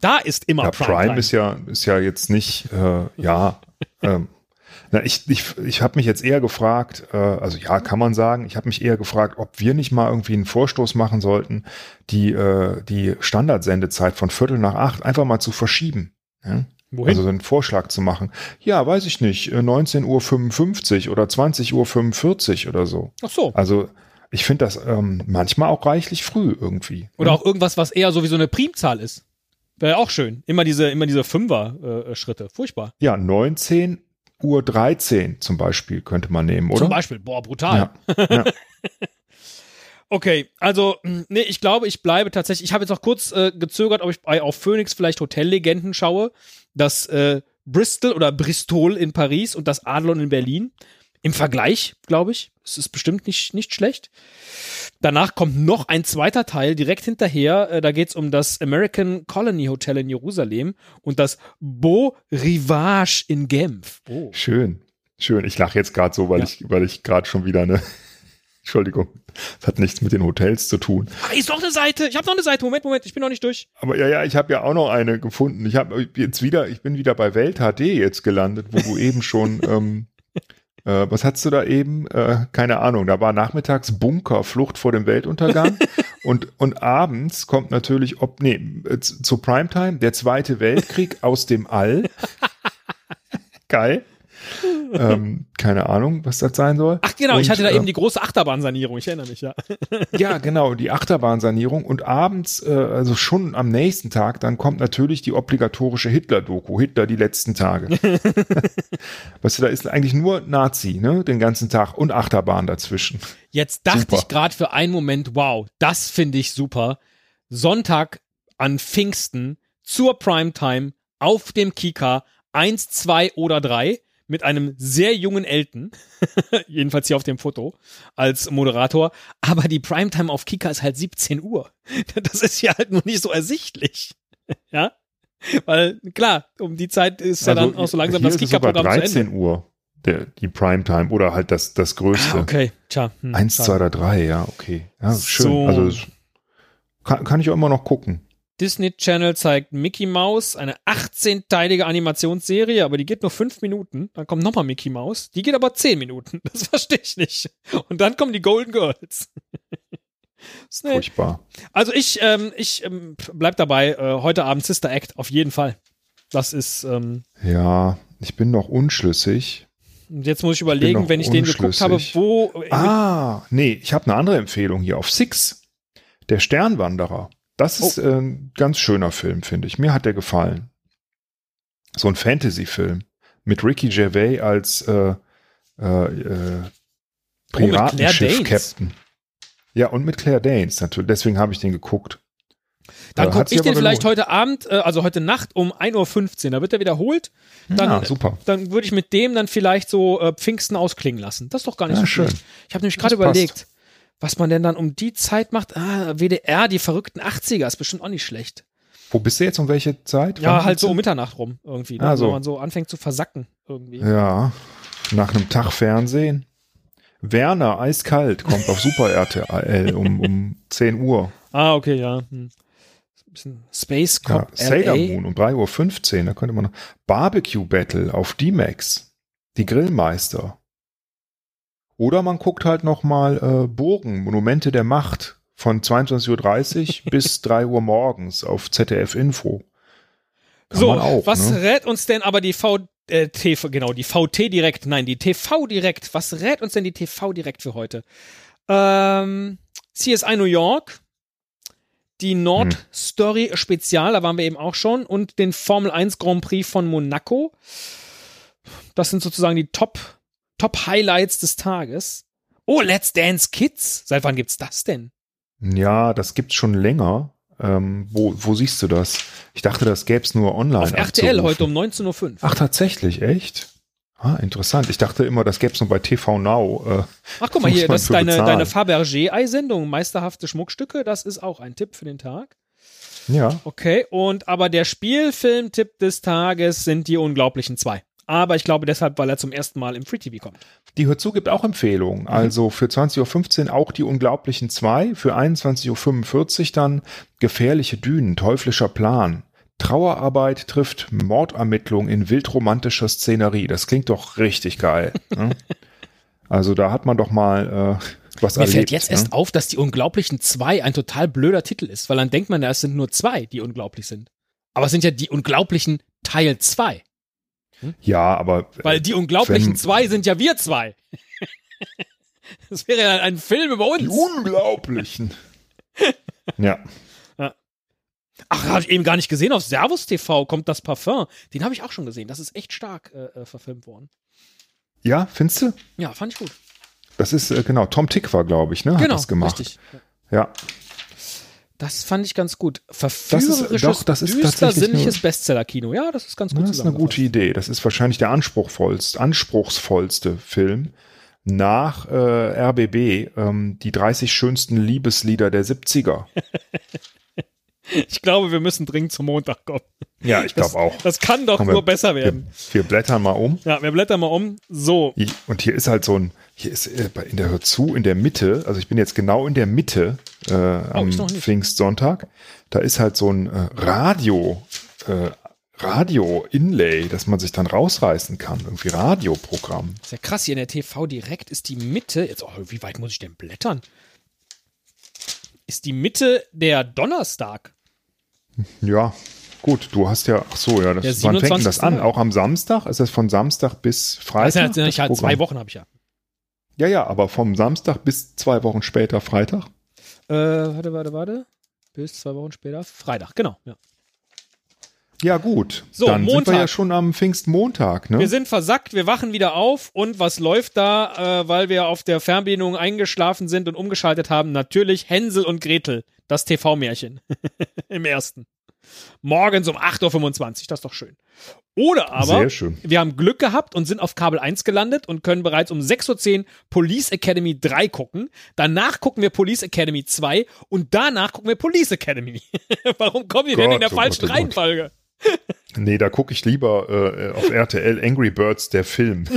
Da ist immer Ja, Prime. Prime, ist ja ist ja jetzt nicht äh, ja ähm, na, ich ich, ich habe mich jetzt eher gefragt äh, also ja kann man sagen ich habe mich eher gefragt ob wir nicht mal irgendwie einen Vorstoß machen sollten die äh, die Standardsendezeit von Viertel nach acht einfach mal zu verschieben ja? Wohin? also so einen Vorschlag zu machen ja weiß ich nicht äh, 19.55 Uhr oder 20.45 Uhr oder so Ach so. also ich finde das ähm, manchmal auch reichlich früh irgendwie Oder auch irgendwas, was eher so wie so eine Primzahl ist. Wäre auch schön. Immer diese, immer diese Fünfer-Schritte. Furchtbar. Ja, 19 Uhr 13 zum Beispiel könnte man nehmen, oder? Zum Beispiel. Boah, brutal. Ja. ja. Okay, also, mh, nee, ich glaube, ich bleibe tatsächlich. Ich habe jetzt noch kurz äh, gezögert, ob ich bei auf Phoenix vielleicht Hotellegenden schaue. Das äh, Bristol oder Bristol in Paris und das Adlon in Berlin. Im Vergleich, glaube ich. Es ist bestimmt nicht, nicht schlecht. Danach kommt noch ein zweiter Teil direkt hinterher. Äh, da geht es um das American Colony Hotel in Jerusalem und das Beau Rivage in Genf. Oh. Schön. Schön. Ich lache jetzt gerade so, weil Ja. ich, weil ich gerade schon wieder eine. Entschuldigung. Das hat nichts mit den Hotels zu tun. Ah, ist noch eine Seite. Ich habe noch eine Seite. Moment, Moment, ich bin noch nicht durch. Aber ja, ja, ich habe ja auch noch eine gefunden. Ich habe jetzt wieder, ich bin wieder bei Welt HD jetzt gelandet, wo du eben schon, ähm, äh, was hast du da eben? Äh, keine Ahnung. Da war nachmittags Bunker, Flucht vor dem Weltuntergang. und, und abends kommt natürlich, ob, nee, äh, zu zu Primetime, der Zweite Weltkrieg aus dem All. Geil. ähm, keine Ahnung, was das sein soll. Ach genau, ich Und, hatte da ähm, eben die große Achterbahnsanierung. Ich erinnere mich, ja. ja, genau, die Achterbahnsanierung und abends, äh, also schon am nächsten Tag, dann kommt natürlich die obligatorische Hitler-Doku, Hitler die letzten Tage. weißt du, da ist eigentlich nur Nazi, ne, den ganzen Tag und Achterbahn dazwischen. Jetzt dachte Super. ich gerade für einen Moment, wow, das finde ich super. Sonntag an Pfingsten zur Primetime auf dem Kika 1, 2 oder 3 mit einem sehr jungen Elton, jedenfalls hier auf dem Foto, als Moderator. Aber die Primetime auf Kika ist halt 17 Uhr. Das ist ja halt nur nicht so ersichtlich. ja? Weil, klar, um die Zeit ist ja dann auch so langsam das Kika-Programm zu Ende. 13 Uhr, der, die Primetime oder halt das, das Größte. Ah, okay, tja. Hm, Eins, zwei oder drei, ja, okay. Ja, schön. So. Also kann, kann ich auch immer noch gucken. Disney Channel zeigt Mickey Mouse, eine 18-teilige Animationsserie, aber die geht nur fünf Minuten. Dann kommt nochmal Mickey Mouse, die geht aber zehn Minuten. Das verstehe ich nicht. Und dann kommen die Golden Girls. Furchtbar. Also ich, ähm, ich ähm, bleib dabei. Äh, heute Abend Sister Act, auf jeden Fall. Das ist, ähm, Ja, ich bin noch unschlüssig. und jetzt muss ich überlegen, noch wenn ich den geguckt habe, wo. Ah, nee, ich habe eine andere Empfehlung hier auf Six. Der Sternwanderer. Das ist äh, ein ganz schöner Film, finde ich. Mir hat der gefallen. So ein Fantasy-Film mit Ricky Gervais als äh, äh, äh, Oh. Piratenschiff-Captain. Ja, und mit Claire Danes natürlich. Deswegen habe ich den geguckt. Dann Äh, gucke ich den vielleicht gelohnt. heute Abend, äh, also heute Nacht um 1.15 Uhr. Da wird er wiederholt. Dann, ja, super. dann würde ich mit dem dann vielleicht so Pfingsten ausklingen lassen. Das ist doch gar nicht Ja, so schön. schlecht. Ich habe nämlich gerade überlegt, was man denn dann um die Zeit macht. Ah, WDR, die verrückten 80er, ist bestimmt auch nicht schlecht. Wo bist du jetzt? Um welche Zeit? Ja, Wann halt so um? Mitternacht rum irgendwie. Ne? Ah, so. Wenn man so anfängt zu versacken irgendwie. Ja, nach einem Tag Fernsehen. Werner, eiskalt, kommt auf Super RTL um, um 10 Uhr. Ah, okay, ja. Hm. Bisschen Space Cop ja, Sailor Moon um 3.15 Uhr, da könnte man noch. Barbecue Battle auf D-Max. Die Grillmeister. Oder man guckt halt nochmal äh, Burgen, Monumente der Macht von 22.30 Uhr bis 3 Uhr morgens auf ZDF Info. Kann so, auch, was ne? rät uns denn aber die V äh, genau, die VT direkt, nein, die TV direkt. Was rät uns denn die TV direkt für heute? Ähm, CSI New York, die Nord hm. Story Spezial, da waren wir eben auch schon, und den Formel 1 Grand Prix von Monaco. Das sind sozusagen die Top, Top Highlights des Tages. Oh, Let's Dance Kids. Seit wann gibt's das denn? Ja, das gibt's schon länger. Ähm, wo, wo siehst du das? Ich dachte, das gäb's nur online. Auf RTL heute um 19.05 Uhr. Ach, tatsächlich, echt? Ah, interessant. Ich dachte immer, das gäb's nur bei TV Now. Äh, Ach, guck mal hier, das ist deine, deine Fabergé-Ei-Sendung, meisterhafte Schmuckstücke. Das ist auch ein Tipp für den Tag. Ja. Okay, und aber der Spielfilm-Tipp des Tages sind die Unglaublichen zwei aber ich glaube deshalb, weil er zum ersten Mal im Free TV kommt. Die Hörzu gibt auch Empfehlungen. Mhm. Also für 20.15 Uhr auch die Unglaublichen zwei, für 21.45 Uhr dann Gefährliche Dünen, teuflischer Plan. Trauerarbeit trifft Mordermittlung in wildromantischer Szenerie. Das klingt doch richtig geil. ne? Also da hat man doch mal äh, was Mir erlebt. Mir fällt jetzt ne? erst auf, dass die Unglaublichen zwei ein total blöder Titel ist, weil dann denkt man, es sind nur zwei, die unglaublich sind. Aber es sind ja die Unglaublichen Teil zwei. Hm? Ja, aber. Weil die Unglaublichen wenn, zwei sind ja wir zwei. das wäre ja ein Film über uns. Die Unglaublichen. ja. Ach, habe ich eben gar nicht gesehen. Auf Servus TV kommt das Parfum. Den habe ich auch schon gesehen. Das ist echt stark äh, äh verfilmt worden. Ja, findest du? Ja, fand ich gut. Das ist, äh, genau, Tom Tick war, glaube ich, ne? Hat genau, das gemacht. Richtig. Ja. Das fand ich ganz gut. Verführerisches, das ist, doch, das ist düster, sinnliches Bestseller-Kino. Ja, das ist ganz gut. Das ist eine gute Idee. Das ist wahrscheinlich der anspruchsvollste, anspruchsvollste Film nach äh, RBB, ähm, die 30 schönsten Liebeslieder der 70er. ich glaube, wir müssen dringend zum Montag kommen. Ja, ich glaube auch. Das kann doch Komm, nur wir, besser werden. Wir, wir, blättern mal um. Ja, wir blättern mal um. So. Und hier ist halt so ein, hier ist äh, in der Hör zu, in der Mitte, also ich bin jetzt genau in der Mitte äh, am oh, Pfingstsonntag. Da ist halt so ein äh, Radio, äh, Radio-Inlay, dass man sich dann rausreißen kann. Irgendwie Radioprogramm. ist ja krass, hier in der TV direkt ist die Mitte, jetzt, oh, wie weit muss ich denn blättern? Ist die Mitte der Donnerstag. Ja, Gut, du hast ja, ach so, ja, das, ja, wann fängt das an? Auch am Samstag? Ist das von Samstag bis Freitag? Das ist ja, ich zwei Wochen habe ich ja. Ja, ja, aber vom Samstag bis zwei Wochen später Freitag? Äh, warte, warte, warte. Bis zwei Wochen später Freitag, genau, ja. Ja, gut. So, Dann Montag. sind wir ja schon am Pfingstmontag, ne? Wir sind versackt, wir wachen wieder auf und was läuft da, äh, weil wir auf der Fernbedienung eingeschlafen sind und umgeschaltet haben? Natürlich Hänsel und Gretel, das TV-Märchen. Im ersten. Morgens um 8.25 Uhr, das ist doch schön. Oder aber wir haben Glück gehabt und sind auf Kabel 1 gelandet und können bereits um 6.10 Uhr Police Academy 3 gucken. Danach gucken wir Police Academy 2 und danach gucken wir Police Academy. Warum kommen die Gott, denn in der oh falschen Gott, oh Reihenfolge? nee, da gucke ich lieber äh, auf RTL Angry Birds, der Film.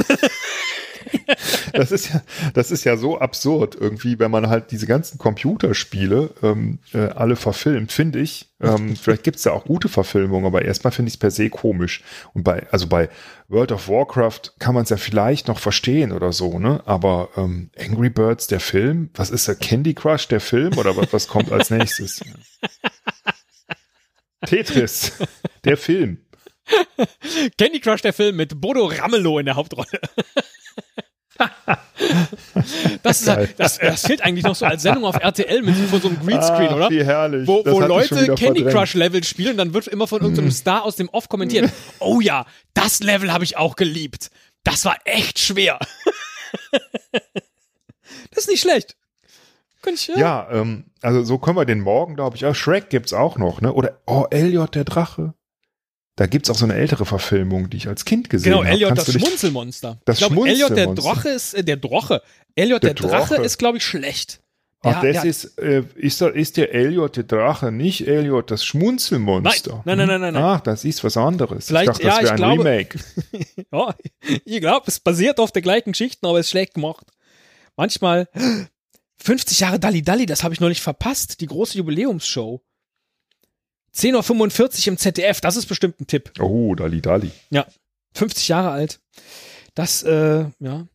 das ist ja, das ist ja so absurd irgendwie, wenn man halt diese ganzen Computerspiele ähm, äh, alle verfilmt, finde ich. Ähm, vielleicht gibt es ja auch gute Verfilmungen, aber erstmal finde ich es per se komisch. Und bei, also bei World of Warcraft kann man es ja vielleicht noch verstehen oder so, ne? Aber ähm, Angry Birds, der Film, was ist der Candy Crush, der Film oder was, was kommt als nächstes? Tetris, der Film. Candy Crush, der Film mit Bodo Ramelow in der Hauptrolle. das, ist, das, das fehlt eigentlich noch so als Sendung auf RTL mit so, einem Greenscreen, ah, oder? Wie herrlich. Wo, wo Leute Candy Crush Level spielen, dann wird immer von irgendeinem mm. Star aus dem Off kommentiert. oh ja, das Level habe ich auch geliebt. Das war echt schwer. das ist nicht schlecht. Ich, ja, ja ähm, also so können wir den morgen, glaube ich, auch. Shrek gibt's auch noch, ne? Oder oh, Elliot der Drache. Da gibt's auch so eine ältere Verfilmung, die ich als Kind gesehen habe. Genau, Elliot, das Schmunzelmonster. Das ich glaub, Elliot, der Drache ist, äh, der Droche. Elliot, der, der Drache ist, glaube ich, schlecht. Ach, das der, ist, äh, ist, der, ist der Elliot der Drache, nicht Elliot das Schmunzelmonster. Nein, nein, nein, nein. nein. Ach, das ist was anderes. Vielleicht, ich dachte, das ja, wäre ein glaube, Remake. ja, ich glaube, es basiert auf der gleichen Geschichten, aber es ist schlecht gemacht. manchmal 50 Jahre Dalli Dalli, das habe ich noch nicht verpasst, die große Jubiläumsshow. 10.45 Uhr im ZDF, das ist bestimmt ein Tipp. Oh, Dali Dali. Ja, 50 Jahre alt. Das, äh, ja.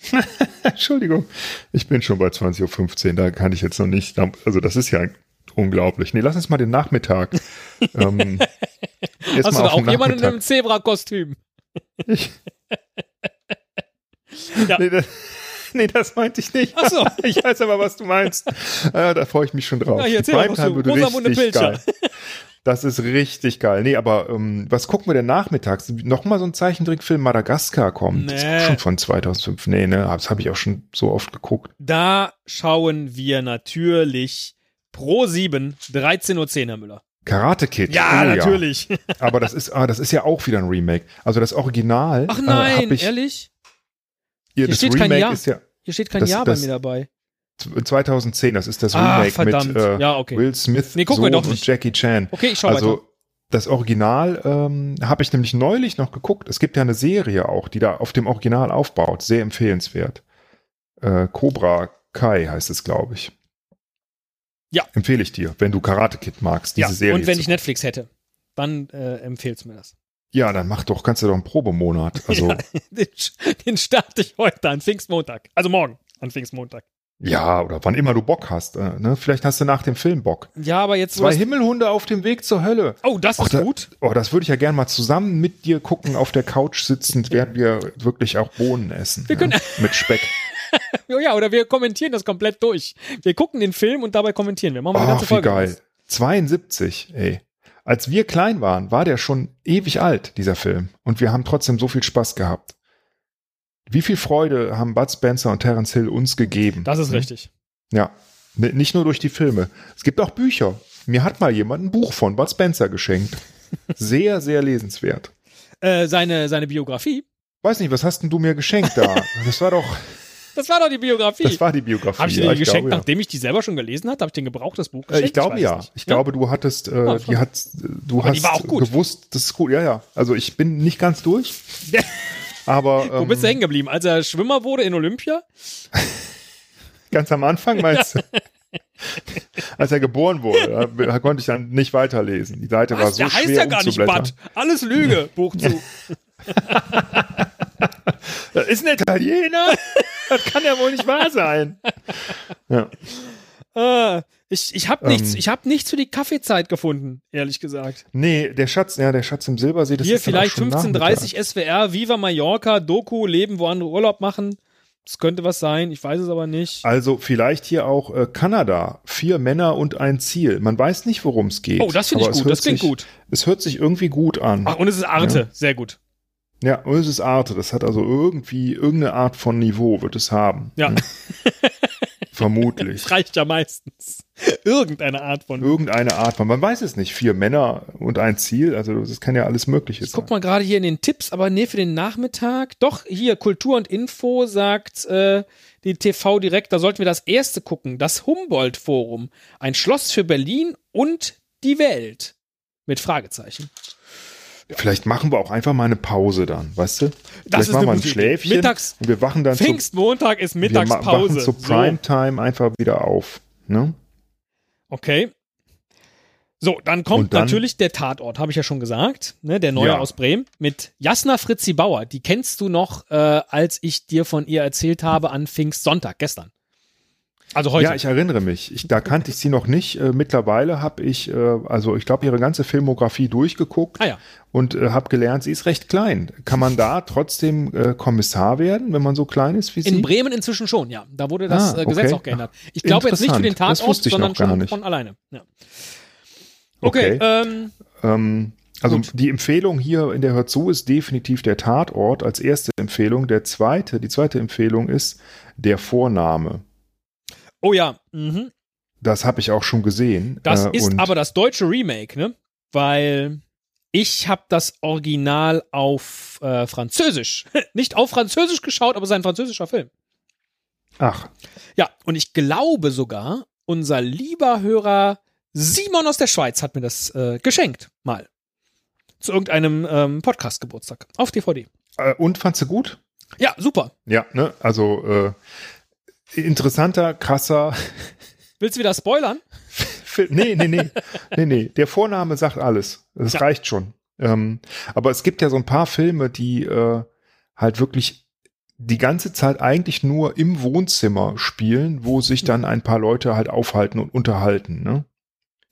Entschuldigung, ich bin schon bei 20.15 Uhr, da kann ich jetzt noch nicht, also das ist ja unglaublich. Nee, lass uns mal den Nachmittag. ähm, Hast du da auch jemanden in einem Zebra-Kostüm? Ich, ja. nee, das, nee, das meinte ich nicht. Ach so. Ich weiß aber, was du meinst. Ja, da freue ich mich schon drauf. Ja, hier, Primetime wird richtig geil. Das ist richtig geil. Nee, aber ähm, was gucken wir denn nachmittags? Nochmal so ein Zeichentrickfilm Madagaskar kommt. Nee. Das ist schon von 2005. Nee, ne, das habe ich auch schon so oft geguckt. Da schauen wir natürlich pro 7, 13.10 Uhr, Herr Müller. Karate Kid. Ja, oh, natürlich. Ja. Aber das ist, ah, das ist ja auch wieder ein Remake. Also das Original. Ach nein, äh, ich, ehrlich? Hier, Hier steht Remake kein Jahr. Ja, Hier steht kein das, Jahr bei mir dabei. 2010, das ist das ah, Remake verdammt. mit äh, ja, okay. Will Smith nee, Sohn und Jackie Chan. Okay, ich schau also, weiter. Das Original ähm, habe ich nämlich neulich noch geguckt. Es gibt ja eine Serie auch, die da auf dem Original aufbaut. Sehr empfehlenswert. Äh, Cobra Kai heißt es, glaube ich. Ja. Empfehle ich dir, wenn du Karate Kid magst, diese ja. Serie. Und wenn ich Netflix hätte, dann äh, empfehlst du mir das. Ja, dann mach doch, kannst du doch einen Probemonat. Also, ja, den, den starte ich heute an Pfingstmontag. Also morgen an Pfingstmontag. Ja, oder wann immer du Bock hast. Äh, ne? Vielleicht hast du nach dem Film Bock. Ja, aber jetzt. Zwei Himmelhunde auf dem Weg zur Hölle. Oh, das ist da, gut. Oh, das würde ich ja gerne mal zusammen mit dir gucken, auf der Couch sitzend, während wir wirklich auch Bohnen essen. Wir können. Ja? Mit Speck. ja, oder wir kommentieren das komplett durch. Wir gucken den Film und dabei kommentieren wir. Machen wir oh, die ganze Folge. Wie geil. Aus. 72, ey. Als wir klein waren, war der schon ewig alt, dieser Film. Und wir haben trotzdem so viel Spaß gehabt. Wie viel Freude haben Bud Spencer und Terence Hill uns gegeben? Das ist richtig. Ja, nicht nur durch die Filme. Es gibt auch Bücher. Mir hat mal jemand ein Buch von Bud Spencer geschenkt. Sehr, sehr lesenswert. Äh, seine, seine Biografie? Weiß nicht, was hast denn du mir geschenkt da? Das war doch. Das war doch die Biografie. Das war die Biografie. Habe ich dir ja, die geschenkt, glaube, ja. nachdem ich die selber schon gelesen hatte? Habe ich den gebrauchtes Buch geschenkt? Äh, ich glaube ich ja. Ich ja? glaube, du hattest, äh, oh, die hat, du aber hast gewusst, das ist gut. Ja, ja. Also ich bin nicht ganz durch. aber ähm, wo bist du hängen geblieben? Als er Schwimmer wurde in Olympia? Ganz am Anfang meinst du? Als er geboren wurde, da konnte ich dann nicht weiterlesen. Die Seite Was? war so Der schwer heißt ja gar nicht Bad. Alles Lüge, Buch zu. Das ist ein Italiener? Das kann ja wohl nicht wahr sein. Ja. Ah, ich ich habe nichts, ähm, ich habe nichts für die Kaffeezeit gefunden, ehrlich gesagt. Nee, der Schatz, ja, der Schatz im Silbersee, das Hier ist vielleicht 15:30 SWR, Viva Mallorca, Doku, Leben, wo andere Urlaub machen. Das könnte was sein, ich weiß es aber nicht. Also vielleicht hier auch äh, Kanada, vier Männer und ein Ziel. Man weiß nicht, worum es geht. Oh, das finde ich gut, das klingt sich, gut. Es hört sich irgendwie gut an. Ach, und es ist Arte, ja. sehr gut. Ja, und es ist Arte. Das hat also irgendwie irgendeine Art von Niveau wird es haben. Ja. Hm? Vermutlich. Das reicht ja meistens. Irgendeine Art von. Irgendeine Art von. Man weiß es nicht. Vier Männer und ein Ziel. Also das kann ja alles Mögliche ich sein. Guck mal gerade hier in den Tipps, aber nee, für den Nachmittag. Doch, hier Kultur und Info sagt äh, die TV direkt, da sollten wir das erste gucken. Das Humboldt-Forum. Ein Schloss für Berlin und die Welt. Mit Fragezeichen. Vielleicht machen wir auch einfach mal eine Pause dann, weißt du? Das Vielleicht machen wir ein Schläfchen Mittags, und wir wachen dann Pfingstmontag ist Mittagspause. Wir wachen zu Primetime einfach wieder auf. Ne? Okay. So, dann kommt dann, natürlich der Tatort, habe ich ja schon gesagt, ne, der neue ja. aus Bremen mit Jasna Fritzi Bauer. Die kennst du noch, äh, als ich dir von ihr erzählt habe an Pfingstsonntag gestern. Also heute. Ja, ich erinnere mich. Ich, da kannte ich sie noch nicht. Äh, mittlerweile habe ich, äh, also ich glaube, ihre ganze Filmografie durchgeguckt ah, ja. und äh, habe gelernt, sie ist recht klein. Kann man da trotzdem äh, Kommissar werden, wenn man so klein ist wie sie? In Bremen inzwischen schon, ja. Da wurde das ah, äh, Gesetz auch geändert. Ich glaube jetzt nicht für den Tatort, sondern schon nicht. von alleine. Ja. Okay. okay. Ähm, ähm, also Gut. die Empfehlung hier in der Hör zu ist definitiv der Tatort als erste Empfehlung. Der zweite, die zweite Empfehlung ist der Vorname. Oh ja. Mhm. Das habe ich auch schon gesehen. Das äh, ist aber das deutsche Remake, ne? Weil ich habe das Original auf äh, Französisch, nicht auf Französisch geschaut, aber sein französischer Film. Ach. Ja, und ich glaube sogar, unser lieber Hörer Simon aus der Schweiz hat mir das äh, geschenkt, mal. Zu irgendeinem ähm, Podcast-Geburtstag auf DVD. Äh, und fandst du gut? Ja, super. Ja, ne? Also äh, interessanter, krasser. Willst du wieder spoilern? nee, nee, nee, nee, nee. Der Vorname sagt alles. Das ja. reicht schon. Ähm, aber es gibt ja so ein paar Filme, die äh, halt wirklich die ganze Zeit eigentlich nur im Wohnzimmer spielen, wo sich dann ein paar Leute halt aufhalten und unterhalten. Ne?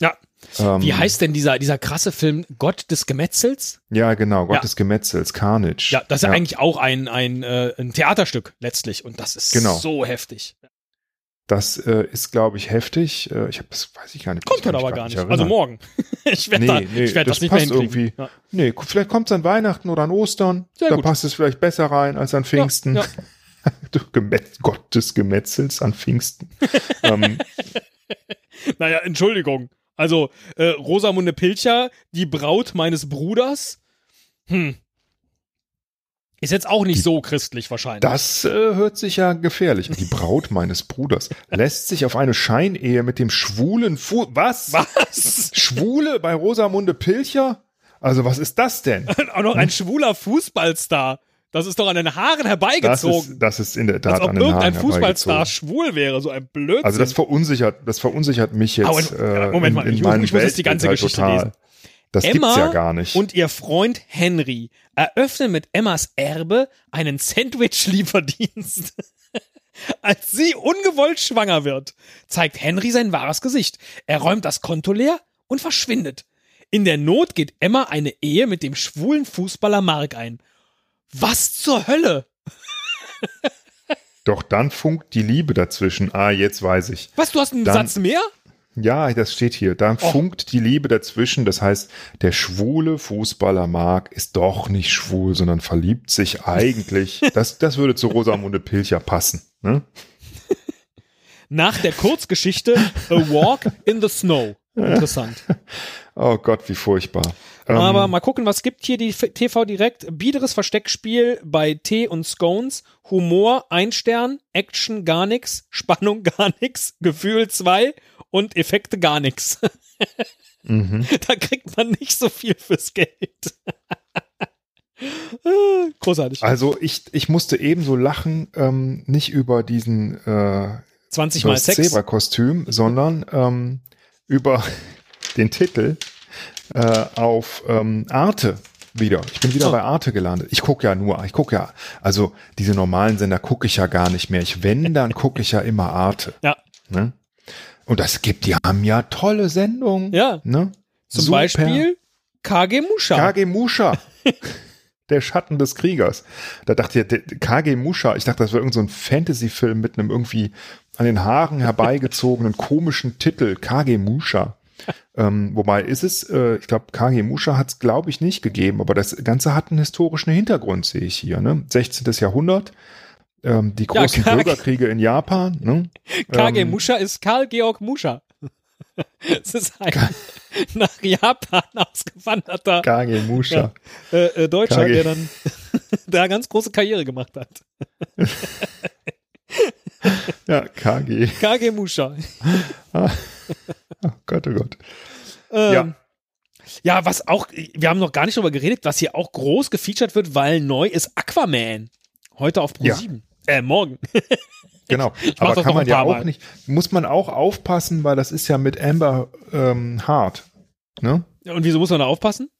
Ja. Ähm, Wie heißt denn dieser, dieser krasse Film Gott des Gemetzels? Ja, genau, Gott ja. des Gemetzels, Carnage. Ja, das ist ja, eigentlich auch ein, ein, äh, ein Theaterstück letztlich und das ist genau. so heftig. Das äh, ist, glaube ich, heftig. Äh, ich habe das weiß ich gar nicht. Kommt heute aber gar nicht. Also morgen. ich werde nee, da, nee, ich werd das, das nicht passt mehr irgendwie. Ja. Nee, vielleicht kommt es an Weihnachten oder an Ostern. Sehr da gut. passt es vielleicht besser rein als an Pfingsten. Ja, ja. du Gemetz Gott des Gemetzels an Pfingsten. ähm, naja, Entschuldigung. Also, äh, Rosamunde Pilcher, die Braut meines Bruders. Hm, ist jetzt auch nicht die, so christlich wahrscheinlich. Das äh, hört sich ja gefährlich. Die Braut meines Bruders lässt sich auf eine Scheinehe mit dem schwulen Fu Was? Was? Schwule bei Rosamunde Pilcher? Also was ist das denn? auch noch ein schwuler Fußballstar. Das ist doch an den Haaren herbeigezogen. Das ist, das ist in der Tat Als ob an den irgendein Haaren Fußballstar schwul wäre, so ein Blödsinn. Also das verunsichert, das verunsichert mich jetzt. Aber, äh, Moment mal, in, in ich, ich muss jetzt die ganze Geschichte total. lesen. Das Emma gibt's ja gar nicht. und ihr Freund Henry eröffnen mit Emmas Erbe einen Sandwich-Lieferdienst. Als sie ungewollt schwanger wird, zeigt Henry sein wahres Gesicht. Er räumt das Konto leer und verschwindet. In der Not geht Emma eine Ehe mit dem schwulen Fußballer Mark ein. Was zur Hölle? Doch dann funkt die Liebe dazwischen. Ah, jetzt weiß ich. Was, du hast einen dann, Satz mehr? Ja, das steht hier. Da oh. funkt die Liebe dazwischen. Das heißt, der schwule Fußballer Marc ist doch nicht schwul, sondern verliebt sich eigentlich. das, das würde zu Rosamunde Pilcher passen. Ne? Nach der Kurzgeschichte A Walk in the Snow. Interessant. oh Gott, wie furchtbar. Aber ähm, mal gucken, was gibt hier die TV direkt. Biederes Versteckspiel bei Tee und Scones. Humor, ein Stern. Action, gar nix. Spannung, gar nix. Gefühl, zwei und Effekte gar nichts. Mhm. Da kriegt man nicht so viel fürs Geld. Großartig. Also ich, ich musste ebenso lachen, ähm, nicht über diesen äh, 20 mal Zebra-Kostüm, sondern ähm, über den Titel äh, auf ähm, Arte wieder. Ich bin wieder oh. bei Arte gelandet. Ich gucke ja nur, ich gucke ja, also diese normalen Sender gucke ich ja gar nicht mehr. Ich wenn, dann gucke ich ja immer Arte. Ja. Ne? Und das gibt, die haben ja tolle Sendungen. Ja. Ne? Zum Super. Beispiel Kage Musha. Kage Musha. der Schatten des Kriegers. Da dachte ich, Kage Musha, ich dachte, das wäre irgendein so Fantasy-Film mit einem irgendwie an den Haaren herbeigezogenen komischen Titel, Kage Musha. Ähm, wobei ist es, äh, ich glaube, Kage Musha hat es, glaube ich, nicht gegeben, aber das Ganze hat einen historischen Hintergrund, sehe ich hier. Ne? 16. Jahrhundert, ähm, die großen ja, Bürgerkriege in Japan. Ne? Kage ähm, Musha ist Karl Georg Musha. Es ist ein nach Japan ausgewanderter Kage Musha. Ja, äh, äh, Deutscher, Kage. der dann da ganz große Karriere gemacht hat. ja, KG. KG Musha. oh Gott, oh Gott. Ähm, ja. Ja, was auch, wir haben noch gar nicht darüber geredet, was hier auch groß gefeatured wird, weil neu ist Aquaman. Heute auf Pro ja. 7. Äh, morgen. genau. Aber kann man ja auch Mal. nicht, muss man auch aufpassen, weil das ist ja mit Amber ähm, Hart. Ne? Und wieso muss man da aufpassen?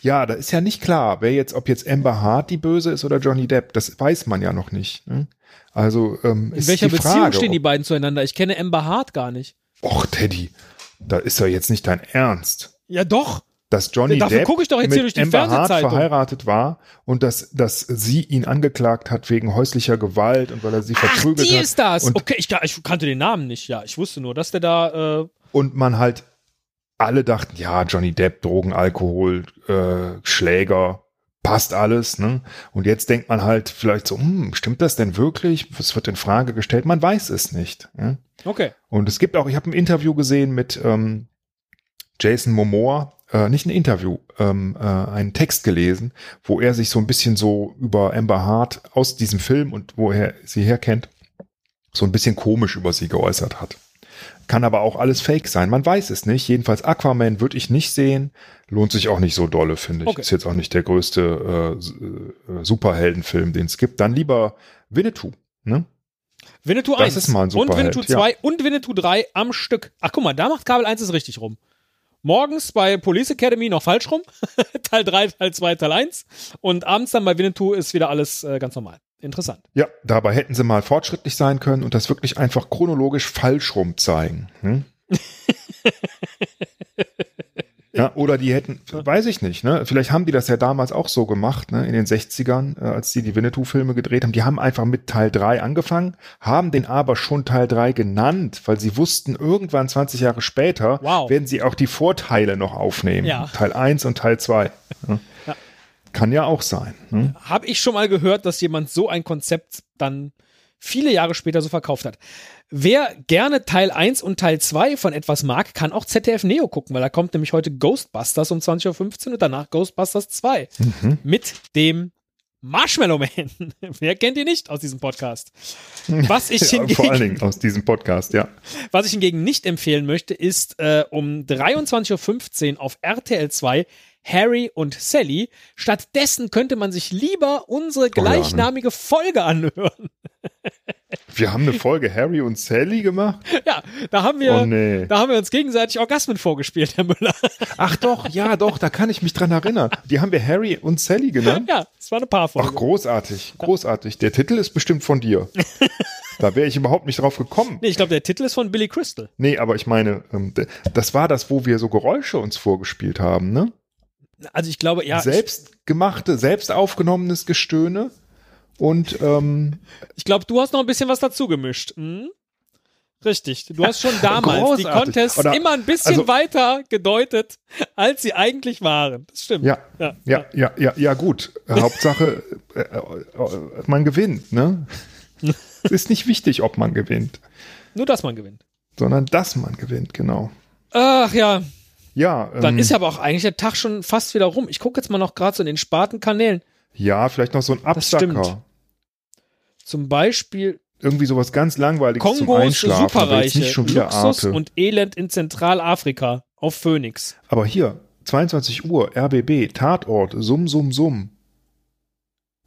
Ja, da ist ja nicht klar, wer jetzt, ob jetzt Amber Hart die Böse ist oder Johnny Depp. Das weiß man ja noch nicht. Ne? Also ähm, in welcher Beziehung Frage, stehen die beiden zueinander? Ich kenne Amber Hart gar nicht. Och, Teddy, da ist ja jetzt nicht dein Ernst. Ja, doch dass Johnny Dafür Depp doch mit Amber Hart verheiratet war und dass, dass sie ihn angeklagt hat wegen häuslicher Gewalt und weil er sie verprügelt hat. die ist das. Und okay, ich, ich, kannte den Namen nicht. Ja, ich wusste nur, dass der da. Äh und man halt alle dachten, ja, Johnny Depp, Drogen, Alkohol, äh, Schläger, passt alles. Ne? Und jetzt denkt man halt vielleicht so, hm, stimmt das denn wirklich? Was wird in Frage gestellt? Man weiß es nicht. Ja? Okay. Und es gibt auch, ich habe ein Interview gesehen mit ähm, Jason Momoa, äh, nicht ein Interview, ähm, äh, einen Text gelesen, wo er sich so ein bisschen so über Amber Hart aus diesem Film und wo er sie herkennt, so ein bisschen komisch über sie geäußert hat. Kann aber auch alles Fake sein. Man weiß es nicht. Jedenfalls Aquaman würde ich nicht sehen. Lohnt sich auch nicht so dolle, finde ich. Okay. Ist jetzt auch nicht der größte äh, äh Superheldenfilm, den es gibt. Dann lieber Winnetou. Ne? Winnetou Das 1 ist mal ein und Superheld, Winnetou ja. 2 und Winnetou 3 am Stück. Ach guck mal, da macht Kabel 1 es richtig rum. Morgens bei Police Academy noch falsch rum. Teil 3, Teil 2, Teil 1. Und abends dann bei Winnetou ist wieder alles äh, ganz normal. Interessant. Ja, dabei hätten sie mal fortschrittlich sein können und das wirklich einfach chronologisch falsch rum zeigen. Hm? ja, oder die hätten, weiß ich nicht, ne? Vielleicht haben die das ja damals auch so gemacht, ne? In den 60ern, äh, als die die Winnetou-Filme gedreht haben. Die haben einfach mit Teil 3 angefangen, haben den aber schon Teil 3 genannt, weil sie wussten, irgendwann 20 Jahre später Wow. werden sie auch die Vorteile noch aufnehmen. Ja. Teil 1 und Teil 2. Ne? Ja. Kann ja auch sein. Ne? Habe ich schon mal gehört, dass jemand so ein Konzept dann viele Jahre später so verkauft hat. Wer gerne Teil 1 und Teil 2 von etwas mag, kann auch ZDF Neo gucken, weil da kommt nämlich heute Ghostbusters um 20.15 Uhr und danach Ghostbusters 2 mit dem Marshmallow Man. Wer kennt ihn nicht aus diesem Podcast? Was ich, Ja, vor allen hingegen, Dingen aus diesem Podcast, ja. was ich hingegen nicht empfehlen möchte, ist äh, um 23.15 Uhr auf RTL 2 Harry und Sally. Stattdessen könnte man sich lieber unsere gleichnamige Folge anhören. Wir haben eine Folge Harry und Sally gemacht. Ja, da haben wir, Oh, nee. da haben wir uns gegenseitig Orgasmen vorgespielt, Herr Müller. Ach doch, ja doch, da kann ich mich dran erinnern. Die haben wir Harry und Sally genannt. Ja, es war eine Paarfolge. Ach, großartig, großartig. Der Titel ist bestimmt von dir. Da wäre ich überhaupt nicht drauf gekommen. nee, ich glaube, der Titel ist von Billy Crystal. Nee, aber ich meine, ähm, das war das, wo wir so Geräusche uns vorgespielt haben, ne? Also ich glaube, ja, Selbstgemachte, selbst aufgenommenes Gestöhne. Und ähm, ich glaube, du hast noch ein bisschen was dazu gemischt. Hm? Richtig. Du hast schon damals die Großartig. Contests Oder- immer ein bisschen also- weiter gedeutet, als sie eigentlich waren. Das stimmt. ja, Ja, ja, ja, ja, ja, gut. Hauptsache, äh, äh, äh, man gewinnt, ne? es ist nicht wichtig, ob man gewinnt, Nur, dass man gewinnt. sondern dass man gewinnt, genau. Ach ja, Ja, dann ähm, ist aber auch eigentlich der Tag schon fast wieder rum. Ich gucke jetzt mal noch gerade so in den Spartenkanälen. ja, vielleicht noch so ein Das stimmt. Absacker. Zum Beispiel Irgendwie sowas ganz langweiliges zum Kongos Einschlafen, aber jetzt Superreiche, nicht schon wieder Luxus Arte. und Elend in Zentralafrika auf Phoenix. Aber hier, 22 Uhr, RBB, Tatort, Summ, Summ, Summ.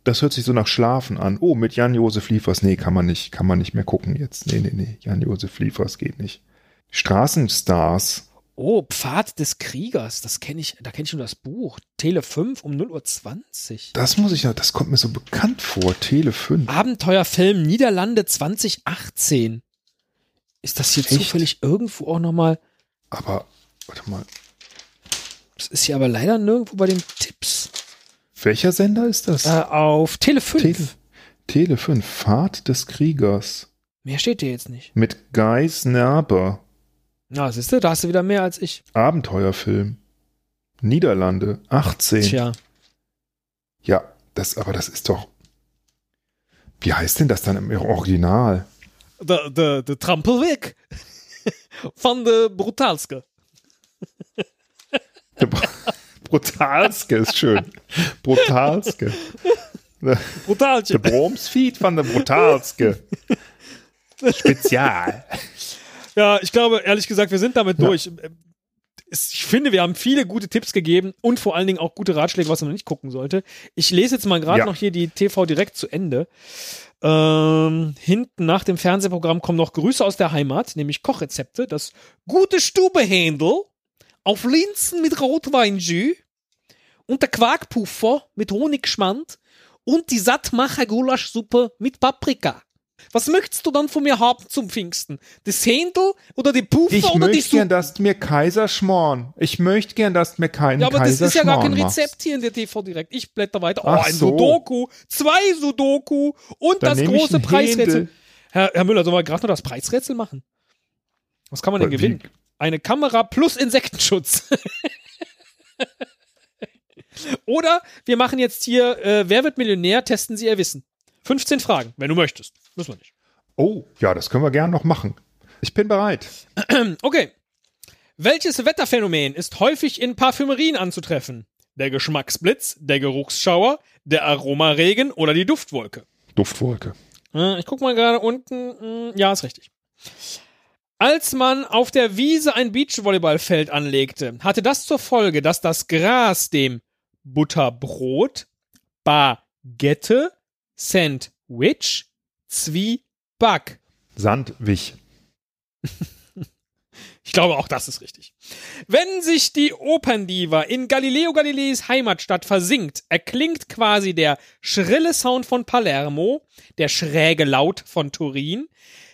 Das hört sich so nach Schlafen an. Oh, mit Jan-Josef Liefers. Nee, kann man nicht, kann man nicht mehr gucken jetzt. Nee, nee, nee. Jan-Josef Liefers geht nicht. Straßenstars. Oh, Pfad des Kriegers, das kenne ich, da kenne ich nur das Buch. Tele 5 um 0.20 Uhr. Das muss ich ja, das kommt mir so bekannt vor. Tele 5. Abenteuerfilm Niederlande 2018. Ist das hier Echt? zufällig irgendwo auch nochmal? Aber, warte mal. Das ist hier aber leider nirgendwo bei den Tipps. Welcher Sender ist das? Äh, auf Tele 5. Tele, Tele 5. Fahrt des Kriegers. Mehr steht hier jetzt nicht. Mit Guy Snerber. Na, siehst du, da hast du wieder mehr als ich. Abenteuerfilm. Niederlande. 18. Tja. Ja, das, aber das ist doch. Wie heißt denn das dann im Original? De, de, de Trampelweg van de Brutalske. Der Br- Brutalske ist schön. Brutalske. Der Brutalche. Bromsfeed von der Brutalske. Spezial. Ja, ich glaube, ehrlich gesagt, wir sind damit durch. Es- Ich finde, wir haben viele gute Tipps gegeben und vor allen Dingen auch gute Ratschläge, was man nicht gucken sollte. Ich lese jetzt mal gerade Ja. noch hier die TV direkt zu Ende. Ähm, hinten nach dem Fernsehprogramm kommen noch Grüße aus der Heimat, nämlich Kochrezepte, das gute Stubehändel auf Linsen mit Rotweinjus und der Quarkpuffer mit Honigschmand und die Sattmacher Gulaschsuppe mit Paprika. Was möchtest du dann von mir haben zum Pfingsten? Das Händel oder die Puffer Ich oder die möchte gern, dass mir Kaiserschmarrn. Ich möchte gern, dass du mir keinen Ja, aber das ist ja gar kein machst. Rezept hier in der TV direkt. Ich blätter weiter. Oh, Ach ein so. Sudoku, zwei Sudoku und Dann das ich große Preisrätsel. Herr, Herr Müller, sollen wir gerade noch das Preisrätsel machen? Was kann man denn Wie- gewinnen? Eine Kamera plus Insektenschutz. Oder wir machen jetzt hier, äh, wer wird Millionär, testen Sie Ihr Wissen. 15 Fragen, wenn du möchtest. Müssen wir nicht. Oh, ja, das können wir gern noch machen. Ich bin bereit. Okay. Welches Wetterphänomen ist häufig in Parfümerien anzutreffen? Der Geschmacksblitz, der Geruchsschauer, der Aromaregen oder die Duftwolke? Duftwolke. Äh, Ich guck mal gerade unten. mm, Ja, ist richtig. Als man auf der Wiese ein Beachvolleyballfeld anlegte, hatte das zur Folge, dass das Gras dem Butterbrot, Baguette, Sandwich, Zwieback Sandwich. Ich glaube, auch das ist richtig. Wenn sich die Operndiva in Galileo Galileis Heimatstadt versinkt, erklingt quasi der schrille Sound von Palermo, der schräge Laut von Turin,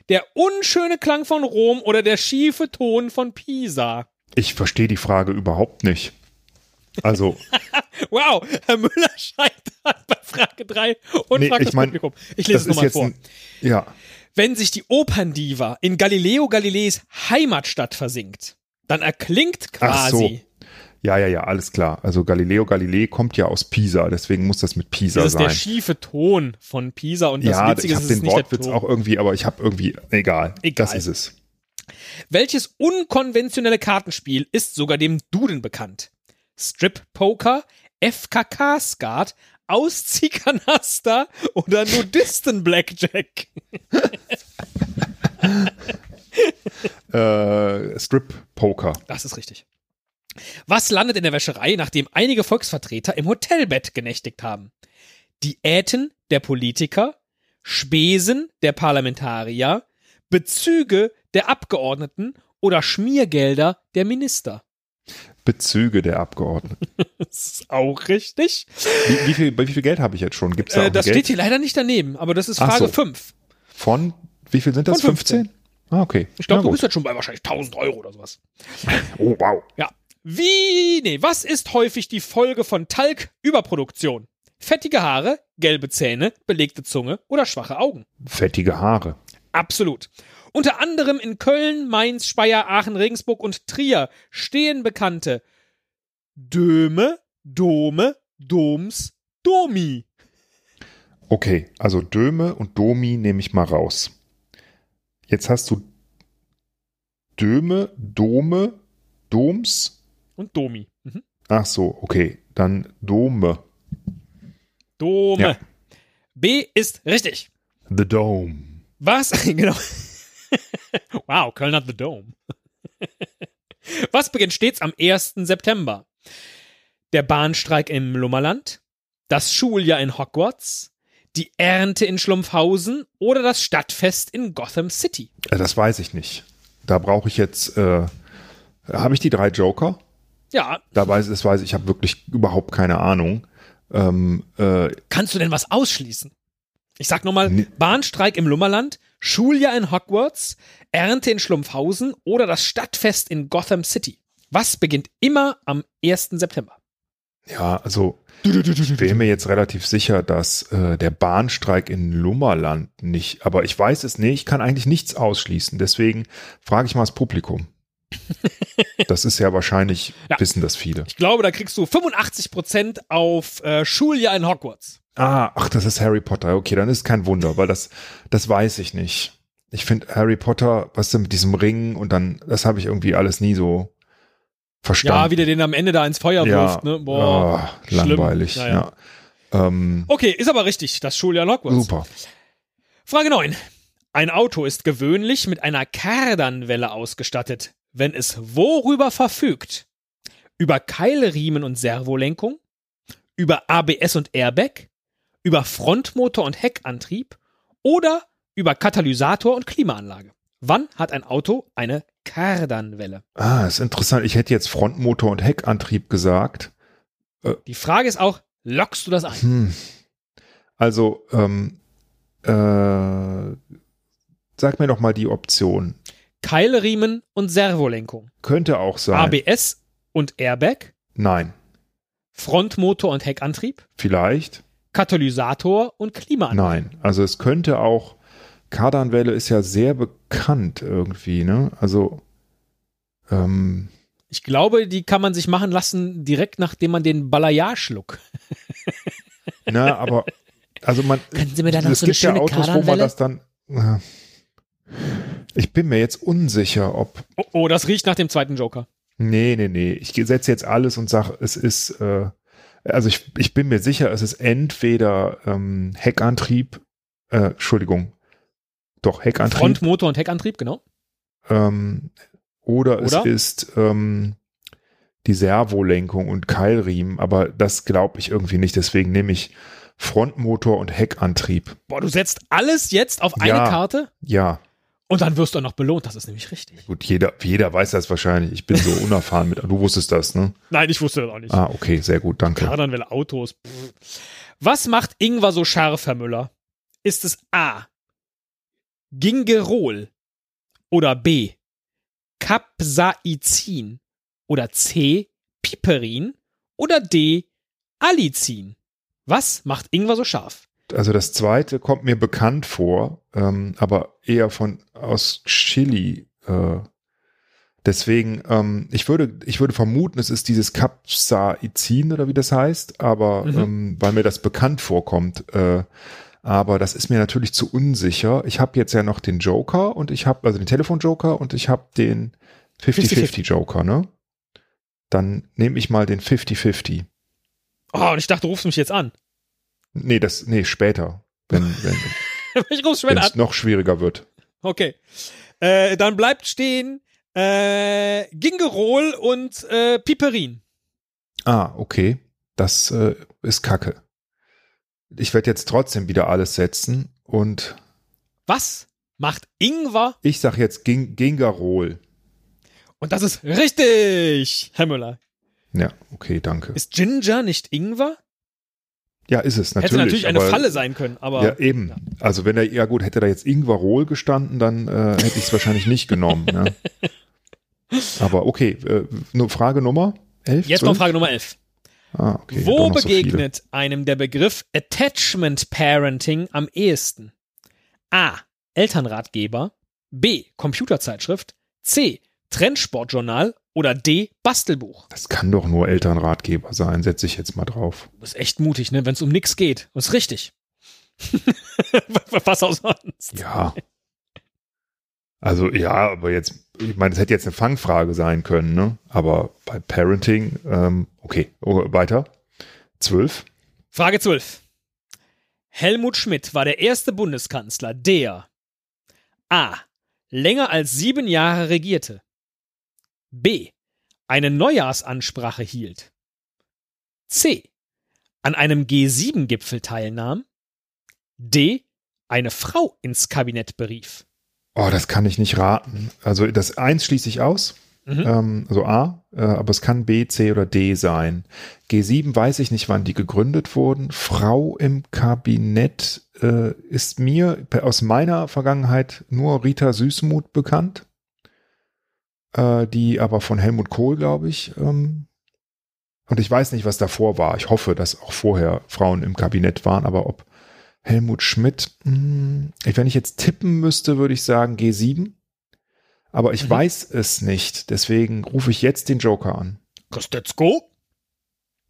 der unschöne Klang von Rom oder der schiefe Ton von Pisa. Ich verstehe die Frage überhaupt nicht. Also. wow, Herr Müller scheitert bei Frage 3 und Nee, fragt ich das mein, Publikum. Ich lese es nochmal vor. ein, ja, Wenn sich die Operndiva in Galileo Galileis Heimatstadt versinkt, dann erklingt Ach so. quasi, ja, ja, ja, alles klar. Also Galileo Galilei kommt ja aus Pisa, deswegen muss das mit Pisa das ist sein. der schiefe Ton von Pisa und das ja, Witzige ich ist, den nicht Wortwitz auch irgendwie, aber ich habe irgendwie, egal, Egal. das ist es. Welches unkonventionelle Kartenspiel ist sogar dem Duden bekannt? Strip Poker, FKK-Skat, Ausziehkanaster oder Nudisten Blackjack? Äh, Strip Poker. Das ist richtig. Was landet in der Wäscherei, nachdem einige Volksvertreter im Hotelbett genächtigt haben? Diäten der Politiker, Spesen der Parlamentarier, Bezüge der Abgeordneten oder Schmiergelder der Minister? Bezüge der Abgeordneten. Das ist auch richtig. Wie, wie, viel, wie viel Geld habe ich jetzt schon? Gibt's da Äh, das Geld steht hier leider nicht daneben, aber das ist Frage so. 5. Von, wie viel sind das? Von 15. 15? Ah, okay. Ich glaube, du bist jetzt schon bei wahrscheinlich 1000 Euro oder sowas. Oh, wow. Ja. Wie, nee, was ist häufig die Folge von Talg-Überproduktion? Fettige Haare, gelbe Zähne, belegte Zunge oder schwache Augen? Fettige Haare. Absolut. Unter anderem in Köln, Mainz, Speyer, Aachen, Regensburg und Trier stehen bekannte Döme, Dome, Doms, Domi. Okay, also Döme und Domi nehme ich mal raus. Jetzt hast du Döme, Dome, Doms. Und Domi. Mhm. Ach so, okay. Dann Dome. Dome. Ja. B ist richtig. The Dome. Was? genau. wow, Köln hat The Dome. Was beginnt stets am 1. September? Der Bahnstreik im Lummerland, das Schuljahr in Hogwarts, die Ernte in Schlumpfhausen oder das Stadtfest in Gotham City? Äh, Das weiß ich nicht. Da brauche ich jetzt, äh, habe ich die drei Joker? Ja, Da weiß, das weiß ich, ich habe wirklich überhaupt keine Ahnung. Ähm, äh, kannst du denn was ausschließen? Ich sag nochmal. Bahnstreik im Lummerland, Schuljahr in Hogwarts, Ernte in Schlumpfhausen oder das Stadtfest in Gotham City. Was beginnt immer am 1. September? ja, also ich bin mir jetzt relativ sicher, dass äh, der Bahnstreik in Lummerland nicht, aber ich weiß es nicht, ich kann eigentlich nichts ausschließen. Deswegen frage ich mal das Publikum. Das ist ja wahrscheinlich, Ja. wissen das viele. Ich glaube, da kriegst du 85% auf äh, Schuljahr in Hogwarts. Ah, ach, das ist Harry Potter. Okay, dann ist kein Wunder, weil das, das weiß ich nicht. Ich finde Harry Potter, was denn mit diesem Ring und dann, das habe ich irgendwie alles nie so verstanden. Ja, wie der den am Ende da ins Feuer wirft. Ne? Boah. oh, langweilig. Ja, Ja. Ähm, Okay, ist aber richtig, das Schuljahr Hogwarts. super. Frage 9. Ein Auto ist gewöhnlich mit einer Kardanwelle ausgestattet, wenn es worüber verfügt? Über Keilriemen und Servolenkung? Über ABS und Airbag? Über Frontmotor und Heckantrieb? Oder über Katalysator und Klimaanlage? Wann hat ein Auto eine Kardanwelle? Ah, ist interessant. Ich hätte jetzt Frontmotor und Heckantrieb gesagt. Die Frage ist auch, lockst du das ein? Hm. Also, ähm, äh, sag mir doch mal die Option. Keilriemen und Servolenkung. Könnte auch sein. ABS und Airbag? Nein. Frontmotor und Heckantrieb? Vielleicht. Katalysator und Klimaanlage. Nein. Also es könnte auch, Kardanwelle ist ja sehr bekannt irgendwie, ne? Also, ähm, Ich glaube, die kann man sich machen lassen, direkt nachdem man den Balayage-Look. na, aber, also man, Könnten Sie mir da noch es so eine gibt ja schöne Autos, wo man das dann, äh, ich bin mir jetzt unsicher, ob, Oh, oh, das riecht nach dem zweiten Joker. nee, nee, nee, ich setze jetzt alles und sage, es ist, äh, also ich, ich bin mir sicher, es ist entweder ähm, Heckantrieb, äh, Entschuldigung, doch Heckantrieb, Frontmotor und Heckantrieb, genau. ähm, oder, Oder? es ist ähm, die Servolenkung und Keilriemen, aber das glaube ich irgendwie nicht, deswegen nehme ich Frontmotor und Heckantrieb. Boah, du setzt alles jetzt auf eine Ja. Karte? Ja, Und dann wirst du auch noch belohnt, das ist nämlich richtig. Gut, jeder, jeder weiß das wahrscheinlich. Ich bin so unerfahren mit. Du wusstest das, ne? Nein, ich wusste das auch nicht. Ah, okay, sehr gut, danke. Kardanwelle Autos. Was macht Ingwer so scharf, Herr Müller? Ist es A. Gingerol oder B. Capsaicin oder C. Piperin oder D. Allicin? Was macht Ingwer so scharf? Also das zweite kommt mir bekannt vor, ähm, aber eher von aus Chili. Äh, deswegen, ähm, ich würde, ich würde vermuten, es ist dieses Capsaicin oder wie das heißt, aber Mhm. ähm, weil mir das bekannt vorkommt. Äh, aber das ist mir natürlich zu unsicher. Ich habe jetzt ja noch den Joker und ich habe also den Telefonjoker und ich habe den 50-50 Joker, ne? Dann nehme ich mal den 50-50. Oh, und ich dachte, du rufst mich jetzt an. Nee, das, nee, später. Wenn, wenn, ich ruf's später es noch schwieriger wird. Okay. Äh, dann bleibt stehen äh, Gingerol und äh, Piperin. Ah, okay. Das äh, ist Kacke. Ich werde jetzt trotzdem wieder alles setzen und Was macht Ingwer? ich sag jetzt Ging Gingerol. Und das ist richtig, Herr Müller. Ja, okay, danke. Ist Ginger nicht Ingwer? Ja, ist es natürlich. Hätte natürlich eine aber, Falle sein können, aber Ja, eben. Also wenn er, ja gut, hätte da jetzt Ingwerol gestanden, dann äh, hätte ich es wahrscheinlich nicht genommen. Ne? Aber okay, äh, nur Frage Nummer 11? jetzt 12? noch Frage Nummer 11. Ah, okay, Wo noch so begegnet einem der Begriff Attachment Parenting am ehesten? A. Elternratgeber. B. Computerzeitschrift. C. Trendsportjournal. Oder D. Bastelbuch. Das kann doch nur Elternratgeber sein, setze ich jetzt mal drauf. Du bist echt mutig, ne? Wenn es um nix geht. Das ist richtig. Was auch sonst. Ja. Also ja, aber jetzt, ich meine, es hätte jetzt eine Fangfrage sein können, ne? Aber bei Parenting, ähm, okay, oh, weiter. Zwölf. Frage 12. Helmut Schmidt war der erste Bundeskanzler, der A. länger als sieben Jahre regierte. B. eine Neujahrsansprache hielt. C. an einem G7-Gipfel teilnahm. D. eine Frau ins Kabinett berief. Oh, das kann ich nicht raten. Also das eins schließe ich aus. Mhm. Ähm, also A, äh, aber es kann B, C oder D sein. G7 weiß ich nicht, wann die gegründet wurden. Frau im Kabinett äh, ist mir aus meiner Vergangenheit nur Rita Süßmuth bekannt. Äh, die aber von Helmut Kohl, glaube ich. Ähm, und ich weiß nicht, was davor war. Ich hoffe, dass auch vorher Frauen im Kabinett waren, aber ob Helmut Schmidt, mh, wenn ich jetzt tippen müsste, würde ich sagen G7. Aber ich Mhm. weiß es nicht. Deswegen rufe ich jetzt den Joker an. Kostetzko?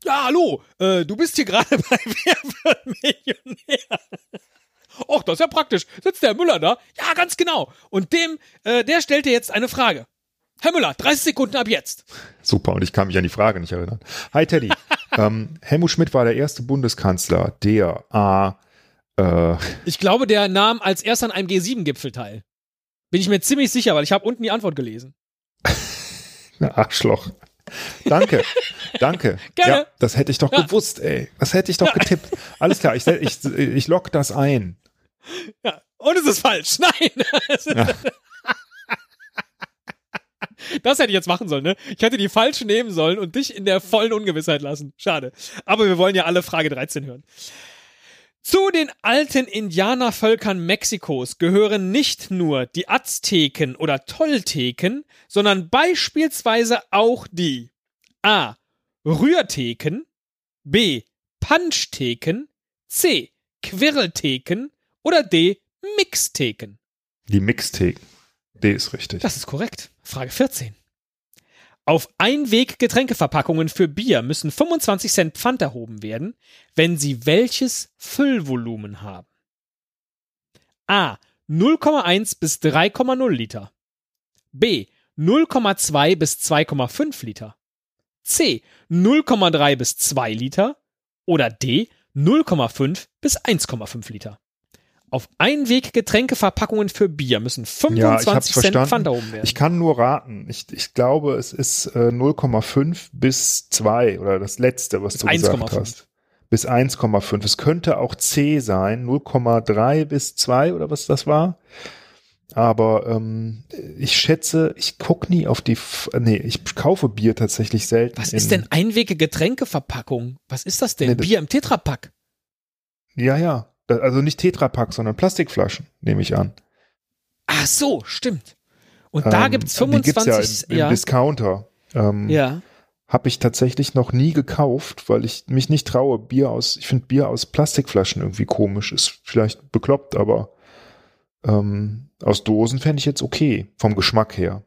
Ja, hallo, äh, du bist hier gerade bei Wer wird Millionär? Och, das ist ja praktisch. Sitzt der Herr Müller da? Ja, ganz genau. Und dem, äh, der stellt dir jetzt eine Frage. Herr Müller, 30 Sekunden ab jetzt. Super, und ich kann mich an die Frage nicht erinnern. Hi Teddy. ähm, Helmut Schmidt war der erste Bundeskanzler, der A. Äh, Ich glaube, der nahm als erster an einem G7-Gipfel teil. Bin ich mir ziemlich sicher, weil ich habe unten die Antwort gelesen. Arschloch. Danke, danke. Gerne. Ja, das hätte ich doch Ja. gewusst, ey. Das hätte ich doch getippt. Alles klar, ich, ich, ich lock das ein. Ja, und es ist falsch. Nein. Ja. Das hätte ich jetzt machen sollen, ne? Ich hätte die falsch nehmen sollen und dich in der vollen Ungewissheit lassen. Schade. Aber wir wollen ja alle Frage 13 hören. Zu den alten Indianervölkern Mexikos gehören nicht nur die Azteken oder Tolteken, sondern beispielsweise auch die A. Rührtheken, B. Punchtheken, C. Quirltheken oder D. Mixtheken. Die Mixtheken. D ist richtig. Das ist korrekt. Frage 14. Auf Einweg-Getränkeverpackungen für Bier müssen 25 Cent Pfand erhoben werden, wenn sie welches Füllvolumen haben? A. 0,1 bis 3,0 Liter. B. 0,2 bis 2,5 Liter. C. 0,3 bis 2 Liter. Oder D. 0,5 bis 1,5 Liter. Auf Einweg-Getränkeverpackungen für Bier müssen Ja, ich 25 hab's Cent verstanden. Pfand werden. Ich kann nur raten. Ich, ich glaube, es ist äh, 0,5 bis 2 oder das letzte, was Bis du gesagt 1,5. hast. Bis 1,5. Es könnte auch C sein, 0,3 bis 2 oder was das war. Aber ähm, ich schätze, ich guck nie auf die, F nee, ich kaufe Bier tatsächlich selten. Was ist denn einwege Getränkeverpackung? Was ist das denn? Nee, das- Bier im Tetrapack. Ja, ja. Da- Also nicht Tetrapack, sondern Plastikflaschen, nehme ich an. Ach so, stimmt. Und da Ähm, gibt's Die gibt's 25, ja im, im ja. Discounter. Ähm, ja. Habe ich tatsächlich noch nie gekauft, weil ich mich nicht traue, Bier aus, ich finde Bier aus Plastikflaschen irgendwie komisch. Ist vielleicht bekloppt, aber ähm, aus Dosen fände ich jetzt okay, vom Geschmack her.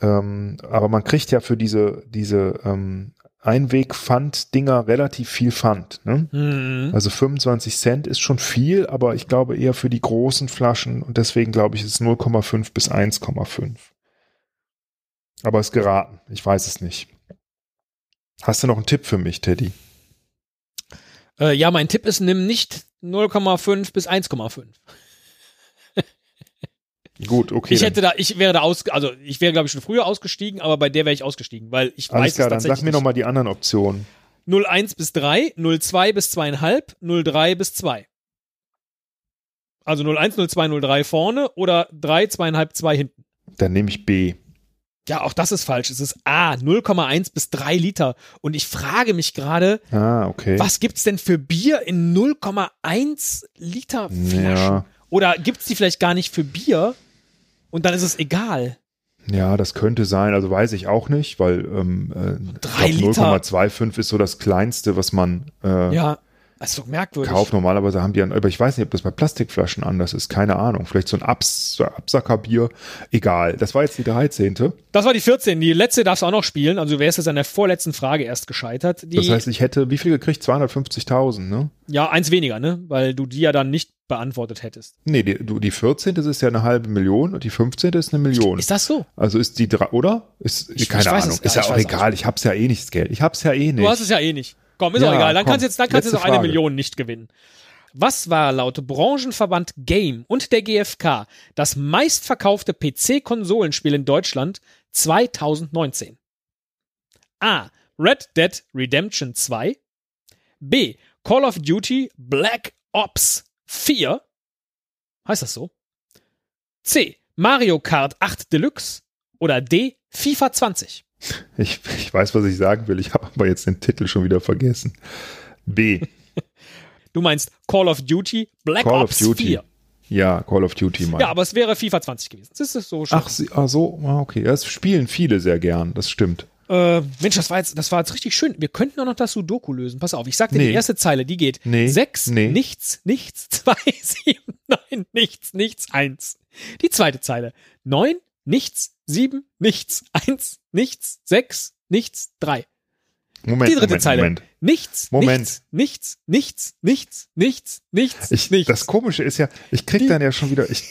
Ähm, aber man kriegt ja für diese, diese ähm, Einweg-Pfand-Dinger relativ viel Pfand. Ne? Mhm. Also 25 Cent ist schon viel, aber ich glaube eher für die großen Flaschen und deswegen glaube ich, ist es 0,5 bis 1,5. Aber ist geraten. Ich weiß es nicht. Hast du noch einen Tipp für mich, Teddy? Äh, ja, mein Tipp ist, nimm nicht 0,5 bis 1,5. Gut, okay. ich dann. hätte da, ich wäre da aus, also ich wäre glaube ich schon früher ausgestiegen, aber bei der wäre ich ausgestiegen, weil ich Alles weiß klar, es dann tatsächlich sag mir noch mal die anderen Optionen. nicht. 01 bis 3, 02 bis 2,5, 03 bis 2. Also 01, 02, 03 vorne oder 3, 2,5, 2 hinten. Dann nehme ich B. Ja, auch das ist falsch. Es ist A, 0,1 bis 3 Liter. Und ich frage mich gerade, Ah, okay. was gibt's denn für Bier in 0,1 Liter Flaschen? Ja, Oder gibt's die vielleicht gar nicht für Bier? Und dann ist es egal. ja, das könnte sein. Also weiß ich auch nicht, weil ähm, äh, Drei ich glaub, Liter. 0,25 ist so das kleinste, was man äh, Ja, das ist doch merkwürdig. kauft. Normalerweise haben die, an, aber ich weiß nicht, ob das bei Plastikflaschen anders ist. Keine Ahnung. Vielleicht so ein Abs Absackerbier. Egal. Das war jetzt die 13. Das war die 14. Die letzte darfst du auch noch spielen. Also du wärst jetzt an der vorletzten Frage erst gescheitert. Die, Das heißt, ich hätte wie viel gekriegt? 250.000, ne? ja, eins weniger, ne? Weil du die ja dann nicht beantwortet hättest. Nee, die, du, die 14. das ist ja eine halbe Million und die 15. ist eine Million. Ist das so? Also ist die drei, oder? Ist, Ich- keine ich Ahnung. es- ist ja, auch egal. Ich hab's ja eh nicht, das Geld. Ich hab's ja eh nicht. Du hast es ja eh nicht. Komm, ist Ja, auch egal. Dann komm. kannst du jetzt, dann kannst jetzt auch eine Frage. Million nicht gewinnen. Was war laut Branchenverband Game und der GfK das meistverkaufte PC-Konsolenspiel in Deutschland 2019? A. Red Dead Redemption 2. B. Call of Duty Black Ops 4. Heißt das so? C. Mario Kart 8 Deluxe. Oder D. FIFA 20. Ich, ich weiß, was ich sagen will. Ich habe aber jetzt den Titel schon wieder vergessen. B. Du meinst Call of Duty Black Call Ops of Duty. 4. Ja, Call of Duty mein. Ja, aber es wäre FIFA 20 gewesen. Das ist so schön. Ach, sie, ach so, ah, okay. Das spielen viele sehr gern. Das stimmt. Äh, Mensch, das war, jetzt, das war jetzt richtig schön. Wir könnten auch noch das Sudoku lösen. Pass auf, ich sag dir Nee. die erste Zeile, die geht Nee. 6, Nee. nichts, nichts, 2, 7, 9, nichts, nichts, 1. Die zweite Zeile 9, nichts, 7, nichts, 1, nichts, 6, nichts, 3. Moment, Die dritte Moment, Zeile. Moment. Nichts, Moment. nichts, nichts, nichts, nichts, nichts, nichts, Ich, nichts. das Komische ist ja, ich krieg Die- dann ja schon wieder, ich,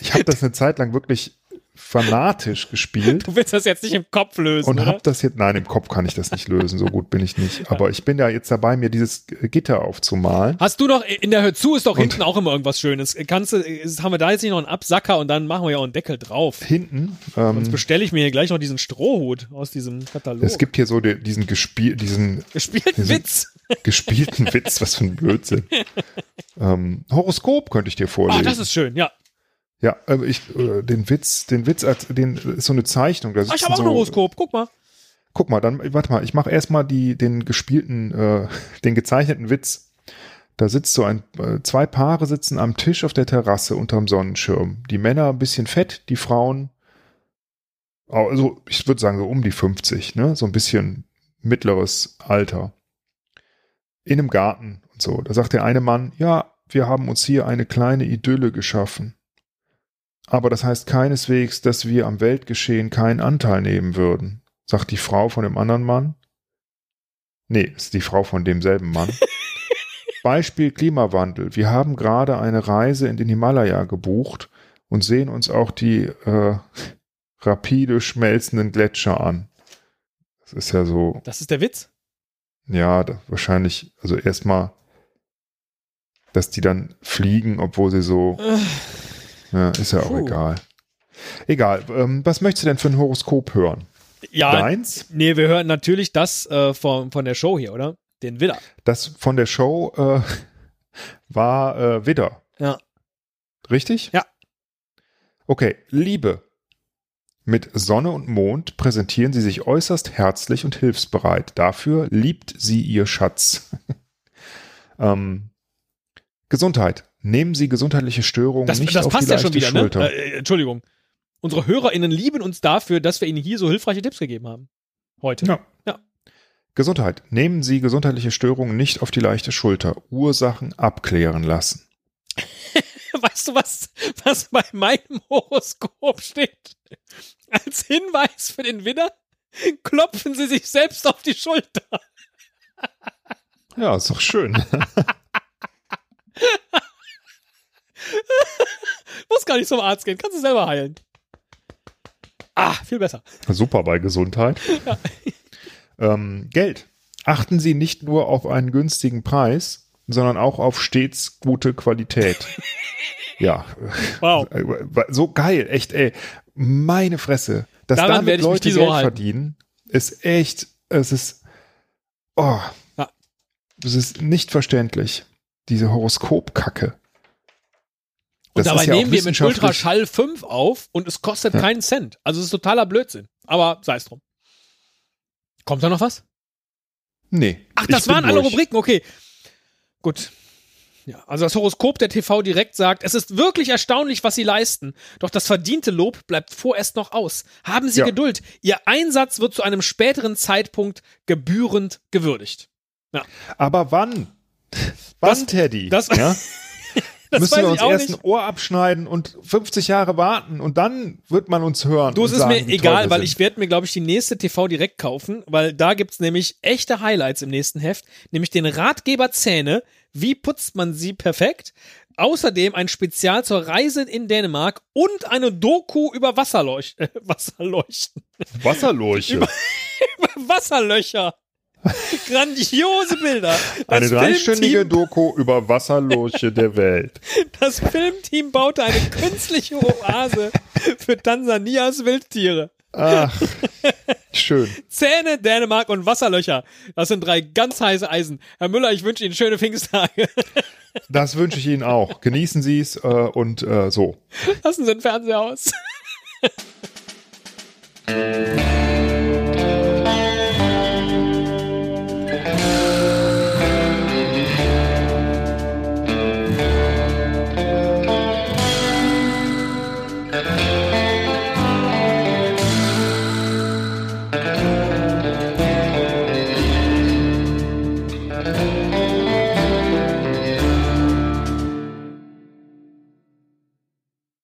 ich habe das eine Zeit lang wirklich fanatisch gespielt du willst das jetzt nicht im Kopf lösen, und habe das jetzt, nein, im Kopf kann ich das nicht lösen, so gut bin ich nicht. Aber ich bin ja jetzt dabei, mir dieses Gitter aufzumalen. Hast du noch, in der Hör zu ist doch Und- hinten auch immer irgendwas Schönes. Kannst du, haben wir da jetzt nicht noch einen Absacker und dann machen wir ja auch einen Deckel drauf. Hinten, Sonst ähm, bestelle ich mir hier gleich noch diesen Strohhut aus diesem Katalog. es gibt hier so die, diesen gespiel, diesen gespielten diesen- Witz. gespielten Witz, was für ein Blödsinn. ähm, Horoskop könnte ich dir Ah, vorlesen. das ist schön, ja. Ja, äh, ich, äh, den Witz, den Witz, den ist so eine Zeichnung. Da Ah, ich habe auch so, ein Horoskop, guck mal. Guck mal, dann, warte mal, ich mache erstmal die, den gespielten, äh, den gezeichneten Witz. Da sitzt so ein, äh, zwei Paare sitzen am Tisch auf der Terrasse unterm Sonnenschirm. Die Männer ein bisschen fett, die Frauen, also ich würde sagen so um die 50, ne, so ein bisschen mittleres Alter. In einem Garten und so. Da sagt der eine Mann, ja, wir haben uns hier eine kleine Idylle geschaffen. Aber das heißt keineswegs, dass wir am Weltgeschehen keinen Anteil nehmen würden sagt die Frau von dem anderen Mann. Nee, ist die Frau von demselben Mann. Beispiel Klimawandel. Wir haben gerade eine Reise in den Himalaya gebucht und sehen uns auch die äh, rapide schmelzenden Gletscher an. Das ist ja so, Das ist der Witz. ja, wahrscheinlich, also erstmal, dass die dann fliegen, obwohl sie so, ja, ist ja auch Puh. egal. Egal, ähm, was möchtest du denn für ein Horoskop hören? Ja, Deins? nee, wir hören natürlich das äh, von, von der Show hier, oder? Den Widder. Das von der Show äh, war äh, Widder. Ja. Richtig? Ja. Okay, Liebe. Mit Sonne und Mond präsentieren sie sich äußerst herzlich und hilfsbereit. Dafür liebt sie ihr Schatz. ähm, Gesundheit. Nehmen Sie gesundheitliche Störungen Das, nicht das auf passt die ja schon leichte wieder, Schulter. ne? Äh, Entschuldigung. Unsere HörerInnen lieben uns dafür, dass wir ihnen hier so hilfreiche Tipps gegeben haben. Heute. Ja. Ja. Gesundheit. Nehmen Sie gesundheitliche Störungen nicht auf die leichte Schulter. Ursachen abklären lassen. Weißt du, was, was bei meinem Horoskop steht? Als Hinweis für den Widder, klopfen Sie sich selbst auf die Schulter. Ja, ist doch schön. Muss gar nicht zum Arzt gehen, kannst du selber heilen. Ah, viel besser. Super bei Gesundheit. Ähm, Geld. Achten Sie nicht nur auf einen günstigen Preis, sondern auch auf stets gute Qualität. ja, Wow. so geil, echt, ey. Meine Fresse. Dass Daran damit Leute Geld halten. verdienen, ist echt, es ist, oh, Ja. das ist nicht verständlich. Diese Horoskopkacke. Und Das dabei ja nehmen wir mit Ultraschall 5 auf und es kostet Ja. keinen Cent. Also es ist totaler Blödsinn. Aber sei es drum. Kommt da noch was? Nee. Ach, das waren alle durch. Rubriken, okay. Gut. Ja, also das Horoskop der TV direkt sagt, es ist wirklich erstaunlich, was sie leisten. Doch das verdiente Lob bleibt vorerst noch aus. Haben Sie Ja. Geduld. Ihr Einsatz wird zu einem späteren Zeitpunkt gebührend gewürdigt. Aber wann? Wann, Teddy? das- ja? Das Müssen wir uns erst nicht. ein Ohr abschneiden und 50 Jahre warten und dann wird man uns hören. Du, es ist sagen, mir egal, weil ich werde mir, glaube ich, die nächste TV direkt kaufen, weil da gibt's nämlich echte Highlights im nächsten Heft, nämlich den Ratgeber Zähne, wie putzt man sie perfekt, außerdem ein Spezial zur Reise in Dänemark und eine Doku über Wasserleuch äh, Wasserleuchten, Wasserleuchte. über Wasserlöcher. Grandiose Bilder. Das Eine dreistündige Doku über Wasserleuchte der Welt. das Filmteam baute eine künstliche Oase für Tansanias Wildtiere. Ach, schön. Zähne, Dänemark und Wasserlöcher. Das sind drei ganz heiße Eisen. Herr Müller, ich wünsche Ihnen schöne Pfingsttage. Das wünsche ich Ihnen auch. Genießen Sie es äh, und äh, so. Lassen Sie den Fernseher aus.